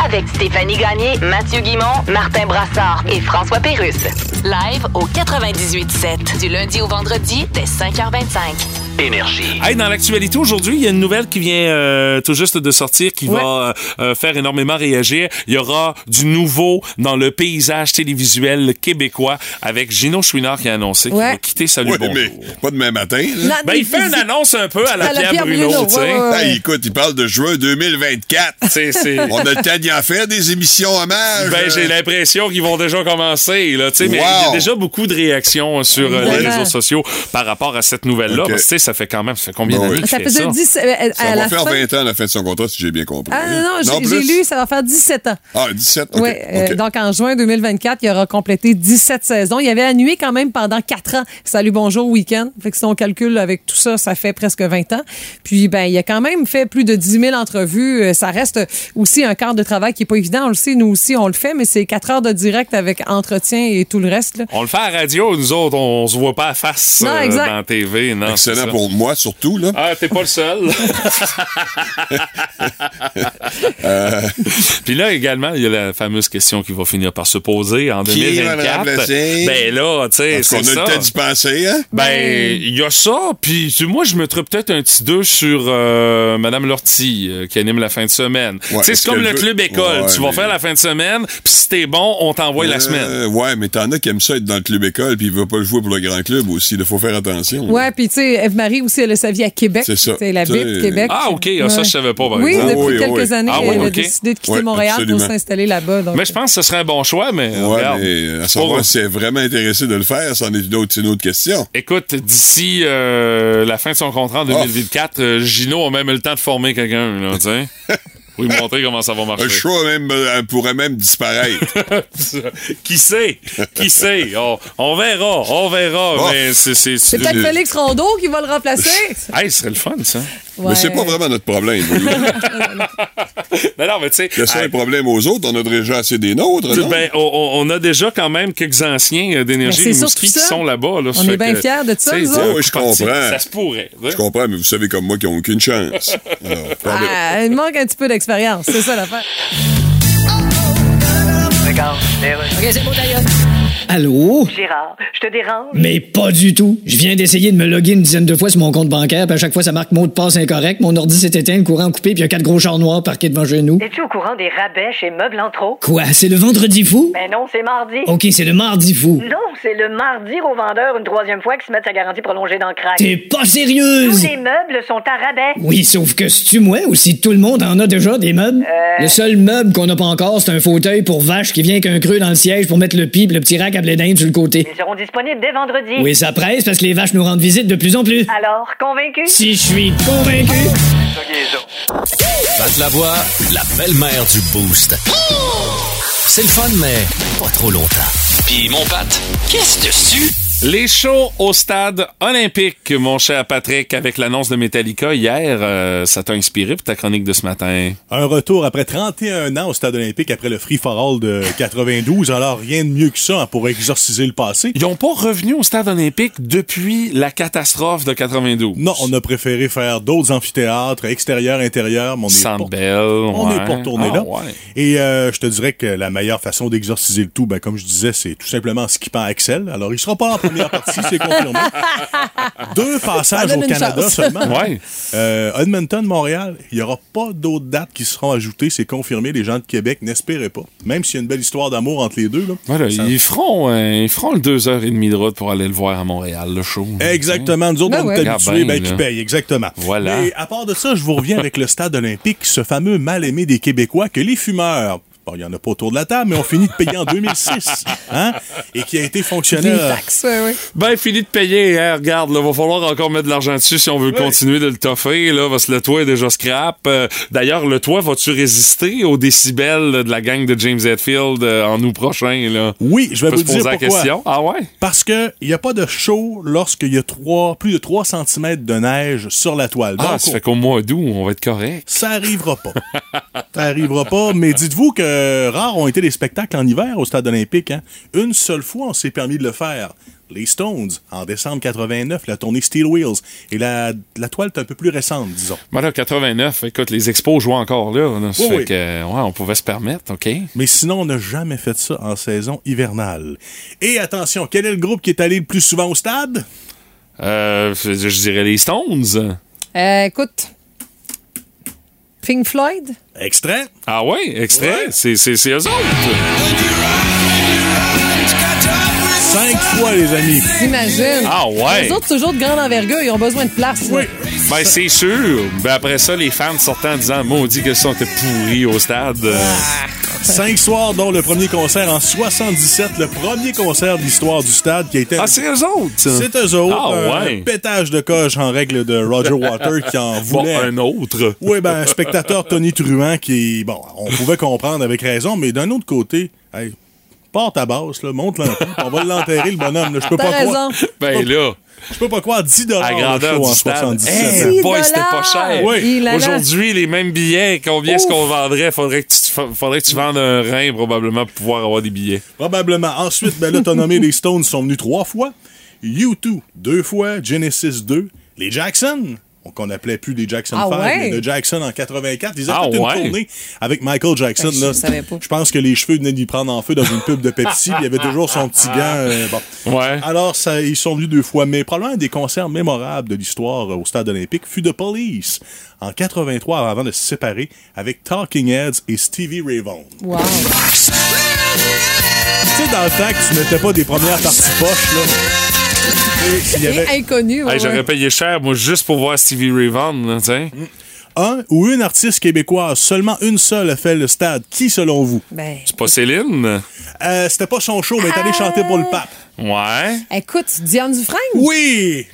Speaker 3: avec Stéphanie Gagné, Mathieu Guimont, Martin Brassard et François Pérusse. Live au 98.7 du lundi au vendredi dès 5h25.
Speaker 6: Énergie.
Speaker 2: Hey, dans l'actualité aujourd'hui, il y a une nouvelle qui vient euh, tout juste de sortir qui
Speaker 1: Ouais.
Speaker 2: va euh, faire énormément réagir. Il y aura du nouveau dans le paysage télévisuel québécois avec Gino Chouinard qui a annoncé qu'il va quitter Salut
Speaker 9: Ouais,
Speaker 2: Bonjour.
Speaker 9: mais pas demain matin. là.
Speaker 2: Ben, il fait une annonce un peu à la,
Speaker 1: À la
Speaker 2: Pierre,
Speaker 1: Pierre
Speaker 2: Bruno,
Speaker 1: Bruno,
Speaker 2: tu sais.
Speaker 1: ouais, ouais, ouais.
Speaker 9: Hey, écoute, il parle de juin 2024.
Speaker 2: C'est- c'est-
Speaker 9: On a le temps d'y en faire des émissions hommages.
Speaker 2: Ben, j'ai l'impression qu'ils vont déjà commencer, là, mais il y a déjà beaucoup de réactions sur euh, les réseaux sociaux par rapport à cette nouvelle-là. Ça fait quand même, ça fait combien d'années
Speaker 9: oui.
Speaker 1: Ça
Speaker 2: fait
Speaker 1: faisait
Speaker 2: ça?
Speaker 1: 10 euh,
Speaker 9: Ça
Speaker 1: à
Speaker 9: va
Speaker 1: la
Speaker 9: faire
Speaker 1: fin.
Speaker 9: 20 ans à la fin de son contrat, si j'ai bien compris.
Speaker 1: Ah non, j'ai
Speaker 9: plus?
Speaker 1: j'ai lu, ça va faire 17 ans.
Speaker 9: Ah, 17, OK.
Speaker 1: Oui,
Speaker 9: OK.
Speaker 1: donc en juin 2024, il aura complété 17 saisons. Il avait annué quand même pendant 4 ans. Salut, bonjour, week-end. Fait que si on calcule avec tout ça, ça fait presque 20 ans. Puis, ben, il a quand même fait plus de 10 000 entrevues. Euh, Ça reste aussi un quart de travail qui est pas évident. On le sait, nous aussi, on le fait, mais c'est 4 heures de direct avec entretien et tout le reste. là.
Speaker 2: On le fait à la radio, nous autres, on se voit pas à face
Speaker 1: Non,
Speaker 2: euh, dans la TV. Non,
Speaker 9: Excellent. Pour moi, surtout. Là.
Speaker 2: Ah, t'es pas le seul. Puis là, également, il y a la fameuse question qui va finir par se poser en
Speaker 9: Qui va le
Speaker 2: 2024.
Speaker 9: remplacer?
Speaker 2: Ben là, tu sais,
Speaker 9: Parce qu'on
Speaker 2: c'est
Speaker 9: a
Speaker 2: ça.
Speaker 9: le temps d'y penser, hein?
Speaker 2: Ben, il y a ça, puis moi, je mettrais peut-être un petit 2 sur euh, Madame Lortie, euh, qui anime la fin de semaine. tu sais,
Speaker 9: est-ce
Speaker 2: c'est comme le
Speaker 9: veut-
Speaker 2: club école.
Speaker 9: Ouais,
Speaker 2: tu vas
Speaker 9: mais-
Speaker 2: faire la fin de semaine, puis si t'es bon, on t'envoie la
Speaker 9: Euh,
Speaker 2: semaine.
Speaker 9: Ouais, mais t'en as qui aiment ça être dans le club école, puis ils veulent pas le jouer pour le grand club aussi. Il faut faire attention.
Speaker 1: Ouais, puis tu sais, Eve-Marie aussi, elle a sa vie à Québec.
Speaker 9: C'est ça.
Speaker 1: Elle habite
Speaker 9: sais-
Speaker 1: Québec.
Speaker 2: Ah, OK, ah, ça, je savais pas, par
Speaker 1: Oui,
Speaker 2: exemple.
Speaker 1: depuis
Speaker 9: Ah oui,
Speaker 1: quelques
Speaker 9: oui.
Speaker 1: années,
Speaker 2: Ah oui,
Speaker 1: elle a décidé de quitter Montréal pour s'installer là-bas. donc.
Speaker 2: Mais je pense que ce serait un bon choix, mais
Speaker 9: Ouais,
Speaker 2: regarde.
Speaker 9: mais à
Speaker 2: Pour-
Speaker 9: savoir si elle est vraiment intéressée de le faire, c'en est une autre, c'est une autre question.
Speaker 2: Écoute, d'ici euh, la fin de son contrat en 2024, euh, Gino a même eu le temps de former quelqu'un, là, tu sais. Pour lui montrer comment ça va marcher.
Speaker 9: Un choix même, euh, pourrait même disparaître.
Speaker 2: Qui sait? Qui sait? On, on verra, on verra.
Speaker 9: Oh.
Speaker 2: Mais c'est. C'est
Speaker 1: C'est peut-être Félix Rondeau qui va le remplacer.
Speaker 2: Hey, ce serait le fun, ça.
Speaker 9: Mais c'est pas vraiment notre problème.
Speaker 2: non, non, mais tu sais.
Speaker 9: Laissons
Speaker 2: hey,
Speaker 9: un problème aux autres, on a déjà assez des nôtres, non?
Speaker 2: ben, on, on a déjà quand même quelques anciens euh, d'énergie qui sont là-bas. Là,
Speaker 1: On est bien fiers de ça,
Speaker 2: un
Speaker 9: Oui, je comprends.
Speaker 2: Ça se pourrait. hein.
Speaker 9: Je comprends, mais vous savez comme moi qu'ils n'ont aucune chance. Alors,
Speaker 1: Ah, il manque un petit peu d'expérience, c'est ça l'affaire.
Speaker 5: OK, c'est bon d'ailleurs.
Speaker 4: Allô?
Speaker 5: Gérard, je te dérange?
Speaker 4: Mais pas du tout. Je viens d'essayer de me loguer une dizaine de fois sur mon compte bancaire, puis à chaque fois, ça marque mot de passe incorrect. Mon ordi s'est éteint, le courant coupé, puis il y a quatre gros chars noirs parqués devant chez nous.
Speaker 5: Es-tu au courant des rabais chez Meubles en trop?
Speaker 4: Quoi? C'est le vendredi fou?
Speaker 5: Ben non, c'est mardi.
Speaker 4: OK, c'est le mardi fou.
Speaker 5: Non, c'est le mardi au vendeur une troisième fois qui se met sa garantie prolongée dans le crack.
Speaker 4: T'es pas
Speaker 5: Tous
Speaker 4: sérieuse?
Speaker 5: les meubles sont à rabais.
Speaker 4: Oui, sauf que si tu moi ou si tout le monde en a déjà des meubles?
Speaker 5: Euh.
Speaker 4: Le seul meuble qu'on n'a pas encore, c'est un fauteuil pour vache qui vient qu'un creux dans le siège pour mettre le pipe, le petit rack à blé d'Inde sur le côté.
Speaker 5: Ils seront disponibles dès vendredi.
Speaker 4: Oui, ça presse parce que les vaches nous rendent visite de plus en plus.
Speaker 5: Alors, convaincu?
Speaker 4: Si je suis convaincu.
Speaker 6: Pat la voix, la belle-mère du Boost. C'est le fun, mais pas trop longtemps. Puis mon Pat, qu'est-ce dessus?
Speaker 2: Les shows au stade olympique, mon cher Patrick, avec l'annonce de Metallica hier, euh, ça t'a inspiré pour ta chronique de ce matin?
Speaker 15: Un retour après 31 ans au stade olympique après le Free for All de 92. Alors, rien de mieux que ça hein, pour exorciser le passé.
Speaker 2: Ils n'ont pas revenu au stade olympique depuis la catastrophe de 92.
Speaker 15: Non, on a préféré faire d'autres amphithéâtres, extérieur, intérieur, mais on pas, on
Speaker 2: ouais.
Speaker 15: est pas retourné
Speaker 2: Ah,
Speaker 15: là.
Speaker 2: ouais.
Speaker 15: Et euh, je te dirais que la meilleure façon d'exorciser le tout, ben, comme je disais, c'est tout simplement en skippant Axel. Alors, il sera pas en première partie, c'est confirmé. Deux passages au Canada
Speaker 1: chance.
Speaker 15: seulement.
Speaker 2: Ouais.
Speaker 15: Euh, Edmonton, Montréal, il n'y aura pas d'autres dates qui seront ajoutées, c'est confirmé. Les gens de Québec n'espéraient pas. Même s'il y a une belle histoire d'amour entre les deux. Là,
Speaker 2: Voilà,
Speaker 15: Ça-
Speaker 2: ils feront, euh, ils feront le deux heures et demie de route pour aller le voir à Montréal, le show.
Speaker 15: Exactement. Nous autres,
Speaker 1: Ben
Speaker 15: on
Speaker 1: ouais.
Speaker 15: est
Speaker 2: Ah
Speaker 15: habitués,
Speaker 2: ben,
Speaker 15: ben, qui paye, exactement.
Speaker 2: Voilà.
Speaker 15: Mais à part de ça, je vous reviens avec le stade olympique, ce fameux mal-aimé des Québécois que les fumeurs, bon, il n'y en a pas autour de la table, mais ont fini de payer en 2006, hein, et qui a été
Speaker 1: taxes, ouais, ouais.
Speaker 2: Ben, fini de payer, hein, regarde, là, va falloir encore mettre de l'argent dessus si on veut continuer de le toffer, là, parce que le toit est déjà scrap. Euh, D'ailleurs, le toit, va-tu résister aux décibels de la gang de James Hetfield euh, en août prochain, là?
Speaker 15: Oui, je vais
Speaker 2: On
Speaker 15: vous
Speaker 2: se
Speaker 15: dire
Speaker 2: poser la
Speaker 15: pourquoi.
Speaker 2: question. Ah ouais?
Speaker 15: Parce que il n'y a pas de show lorsqu'il y a trois, plus de 3 cm de neige sur la toile.
Speaker 2: Ah,
Speaker 15: Donc,
Speaker 2: ça fait qu'au mois d'août, on va être correct.
Speaker 15: Ça arrivera pas. ça arrivera pas. Mais dites-vous que rares ont été les spectacles en hiver au stade olympique. Hein. Une seule fois, on s'est permis de le faire. Les Stones, en décembre 89, la tournée Steel Wheels. Et la, la toile est un peu plus récente, disons.
Speaker 2: Voilà, 89, écoute, les expos jouent encore là. là.
Speaker 15: Oui,
Speaker 2: fait
Speaker 15: oui.
Speaker 2: que, ouais, on pouvait se permettre, OK?
Speaker 15: Mais sinon, on n'a jamais fait ça en saison hivernale. Et attention, quel est le groupe qui est allé le plus souvent au stade?
Speaker 2: Euh, je je dirais les Stones.
Speaker 1: Euh, écoute. Pink Floyd?
Speaker 15: Extrait?
Speaker 2: Ah ouais, extrait. C'est, c'est, c'est eux autres.
Speaker 15: Cinq fois, les amis.
Speaker 1: T'imagines?
Speaker 2: Ah ouais.
Speaker 1: Les autres, toujours de grande envergure, ils ont besoin de place. là.
Speaker 2: Ben, c'est sûr. Ben, après ça, les fans sortant en disant, maudit que ça, on était pourris au stade.
Speaker 15: Cinq soirs, dont le premier concert en 77, le premier concert de l'histoire du stade qui a été.
Speaker 2: Ah, c'est eux autres. ça.
Speaker 15: C'est eux autres.
Speaker 2: Ah,
Speaker 15: un
Speaker 2: ouais.
Speaker 15: pétage de coche en règle de Roger Water qui en
Speaker 2: Bon,
Speaker 15: voulait.
Speaker 2: un autre.
Speaker 15: Oui, ben, un spectateur Tony Truant qui, bon, on pouvait comprendre avec raison, mais d'un autre côté, hey, pars ta basse, là, monte l'en on va l'enterrer, le bonhomme. Là. Je peux croire.
Speaker 2: Ben là,
Speaker 15: Je peux pas croire 10 dollars
Speaker 2: à grandeur du stade.
Speaker 15: 77.
Speaker 2: Hey,
Speaker 1: Dix
Speaker 2: boy, c'était pas cher.
Speaker 1: là.
Speaker 2: Aujourd'hui, les mêmes billets, combien est-ce qu'on vendrait? Faudrait que, tu, faudrait que tu vendes un rein, probablement, pour pouvoir avoir des billets.
Speaker 15: Probablement. Ensuite, ben là, t'as nommé les Stones sont venus trois fois. U2, deux fois. Genesis 2. Les Jackson, qu'on appelait plus les Jackson
Speaker 1: Ah
Speaker 15: 5,
Speaker 1: ouais?
Speaker 15: mais de Jackson en 84. Ils ont
Speaker 2: Ah
Speaker 15: fait une tournée avec Michael Jackson.
Speaker 1: Ben, je
Speaker 15: là.
Speaker 1: savais pas.
Speaker 15: Je pense que les cheveux venaient d'y prendre en feu dans une pub de Pepsi. puis il y avait toujours son petit gant. euh, bon.
Speaker 2: Ouais.
Speaker 15: Alors, ça, ils sont venus deux fois. Mais probablement un des concerts mémorables de l'histoire euh, au Stade olympique fut The Police en 83 avant de se séparer avec Talking Heads et Stevie Ray Vaughan.
Speaker 1: Wow.
Speaker 15: Tu sais, dans le temps que tu mettais pas des premières parties poches, là. Y avait
Speaker 1: inconnu. ouais,
Speaker 2: Hey, J'aurais payé cher, moi, juste pour voir Stevie Ray Vaughan,
Speaker 15: un ou une artiste québécoise, seulement une seule a fait le stade. Qui, selon vous?
Speaker 1: Ben,
Speaker 2: C'est pas Céline?
Speaker 15: Euh, C'était pas son show, mais elle est allée chanter pour le pape.
Speaker 2: Ouais.
Speaker 1: écoute, Diane Dufresne?
Speaker 15: Oui!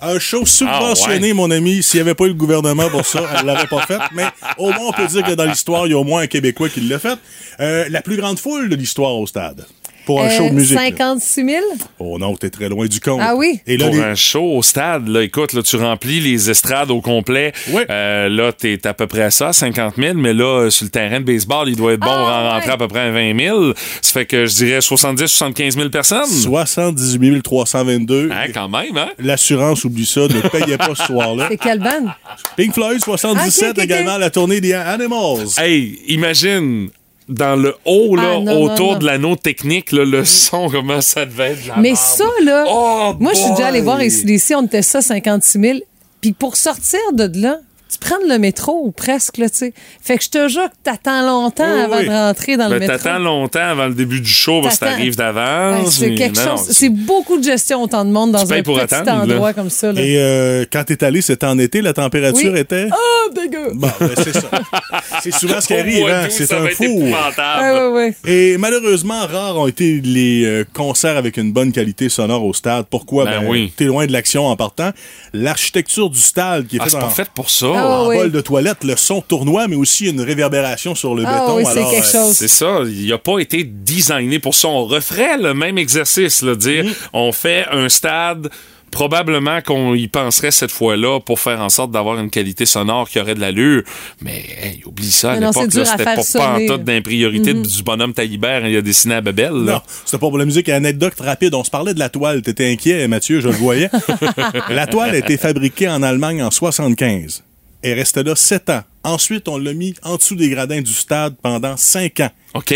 Speaker 15: Un show subventionné,
Speaker 2: Ah, ouais.
Speaker 15: mon ami. S'il n'y avait pas eu le gouvernement pour ça, elle l'aurait pas fait. Mais au moins, on peut dire que dans l'histoire, il y a au moins un Québécois qui l'a fait. Euh, la plus grande foule de l'histoire au stade. Pour un
Speaker 1: Euh,
Speaker 15: show de musique. là.
Speaker 1: 56 000?
Speaker 15: Oh non, t'es très loin du compte.
Speaker 1: Ah oui?
Speaker 15: Et là,
Speaker 2: Pour
Speaker 15: les-
Speaker 2: un show au stade, là, écoute, là, tu remplis les estrades au complet.
Speaker 15: Ouais.
Speaker 2: Euh, là, t'es à peu près à ça, 50 000, mais là, euh, sur le terrain de baseball, il doit être bon
Speaker 1: Ah,
Speaker 2: pour en rentrer
Speaker 1: ouais.
Speaker 2: à peu près à 20 000. Ça fait que je dirais 70-75 000 personnes.
Speaker 15: 78 322.
Speaker 2: Hein, quand même, hein?
Speaker 15: L'assurance, oublie ça, ne payait pas ce soir-là.
Speaker 1: C'est quelle bande?
Speaker 15: Pink Floyd, 77,
Speaker 1: Ah,
Speaker 15: également la tournée des Animals.
Speaker 2: Hey, imagine, dans le haut, là,
Speaker 1: Ah, non,
Speaker 2: autour
Speaker 1: non.
Speaker 2: de l'anneau technique, là, le son, comment ça devait être de la
Speaker 1: Mais ça, là,
Speaker 2: Oh,
Speaker 1: moi, je suis déjà allé voir ici, on était ça, 56 000. Puis pour sortir de là, tu prends le métro ou presque, là, tu sais. Fait que je te jure que t'attends longtemps
Speaker 15: Oui,
Speaker 1: avant
Speaker 15: oui.
Speaker 1: de rentrer dans le
Speaker 2: Ben,
Speaker 1: métro.
Speaker 2: t'attends longtemps avant le début du show parce que t'arrives d'avance.
Speaker 1: c'est quelque
Speaker 2: non,
Speaker 1: chose. C'est beaucoup de gestion autant de monde dans un
Speaker 2: pour
Speaker 1: petit
Speaker 2: attendre, là.
Speaker 1: endroit comme ça. Là.
Speaker 15: Et euh, quand t'es allé, c'était en été, la température
Speaker 1: Oui.
Speaker 15: était...
Speaker 1: Ah, dégueu!
Speaker 15: Bon, ben, c'est ça. C'est souvent ce qui arrive, hein. C'est
Speaker 2: ça
Speaker 15: un
Speaker 2: va être
Speaker 15: four.
Speaker 2: épouvantable.
Speaker 1: Ouais, ouais, ouais.
Speaker 15: Et malheureusement, rares ont été les euh, concerts avec une bonne qualité sonore au stade. Pourquoi?
Speaker 2: Ben oui.
Speaker 15: T'es loin de l'action en partant. L'architecture du stade qui est
Speaker 2: Ah,
Speaker 15: faite
Speaker 2: c'est
Speaker 15: en,
Speaker 2: pas fait pour ça.
Speaker 1: Ah,
Speaker 15: en
Speaker 1: oui.
Speaker 15: bol de toilette, le son tournoi, mais aussi une réverbération sur le
Speaker 1: Ah,
Speaker 15: béton.
Speaker 1: oui, c'est quelque
Speaker 15: euh,
Speaker 1: chose.
Speaker 2: C'est ça, il a pas été designé pour ça. On referait le même exercice, là, dire
Speaker 15: Mm.
Speaker 2: on fait un stade. Probablement qu'on y penserait cette fois-là pour faire en sorte d'avoir une qualité sonore qui aurait de l'allure. Mais hey, oublie ça, à l'époque,
Speaker 1: c'est
Speaker 2: là,
Speaker 1: dur à
Speaker 2: c'était pas pantoute d'un priorité du bonhomme Taillibert, il a dessiné à Babel. là.
Speaker 15: Non, c'était pas pour la musique. Anecdote rapide, on se parlait de la toile. T'étais inquiet, Mathieu, je le voyais. la toile a été fabriquée en Allemagne en 75. Elle restait là 7 ans. Ensuite, on l'a mis en dessous des gradins du stade pendant 5 ans.
Speaker 2: OK?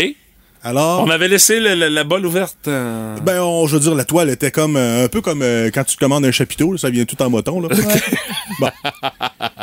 Speaker 15: Alors,
Speaker 2: On avait laissé le- le- la balle ouverte. euh,
Speaker 15: ben, on- je veux dire, la toile était comme euh, un peu comme euh, quand tu te commandes un chapiteau, là, ça vient tout en moton. Là. Bon.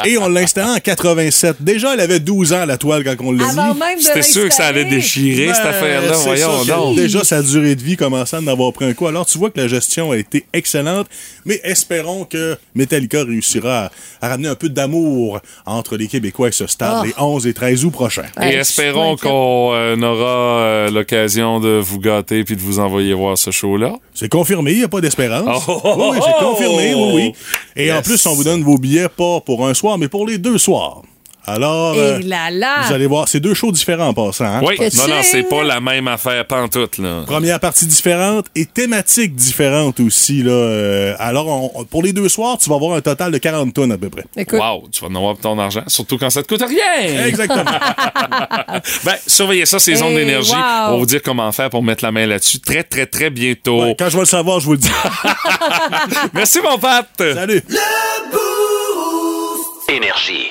Speaker 15: Et on l'a installé en 87. Déjà, elle avait 12 ans, la toile, quand on l'a mis.
Speaker 2: C'était sûr que ça allait déchirer, cette
Speaker 15: Ben,
Speaker 2: affaire-là.
Speaker 15: c'est
Speaker 2: Voyons
Speaker 15: ça,
Speaker 2: donc.
Speaker 15: Déjà, sa durée de vie commençait à en avoir pris un coup. Alors, tu vois que la gestion a été excellente, mais espérons que Metallica réussira à, à ramener un peu d'amour entre les Québécois et ce stade
Speaker 1: Ah.
Speaker 15: les 11 et 13 août prochains.
Speaker 1: Ouais,
Speaker 2: Et espérons qu'on euh, aura euh, l'occasion de vous gâter puis de vous envoyer voir ce show-là.
Speaker 15: C'est confirmé, il n'y a pas d'espérance.
Speaker 2: Oh, oh,
Speaker 15: oui, oui, c'est confirmé, oui, oui. Et en plus, on vous donne vos billets pas pour un soir, mais pour les deux soirs. Alors, euh,
Speaker 1: Et là là!
Speaker 15: vous allez voir, c'est deux shows différents en passant. hein?
Speaker 2: Oui, non, non, c'est pas la même affaire pantoute, là.
Speaker 15: Première partie différente et thématique différente aussi. Là. Euh, alors, on- pour les deux soirs, tu vas avoir un total de 40 tonnes à peu près.
Speaker 1: Écoute,
Speaker 2: Wow, tu vas en avoir ton argent, surtout quand ça te coûte rien.
Speaker 15: Exactement.
Speaker 2: Ben, surveillez ça, ces ondes
Speaker 1: Hey,
Speaker 2: d'énergie.
Speaker 1: wow.
Speaker 2: On va vous dire comment faire pour mettre la main là-dessus très, très, très bientôt.
Speaker 15: Ouais, quand je vais le savoir, je vous le dis.
Speaker 2: Merci, mon Pat.
Speaker 15: Salut.
Speaker 6: Énergie.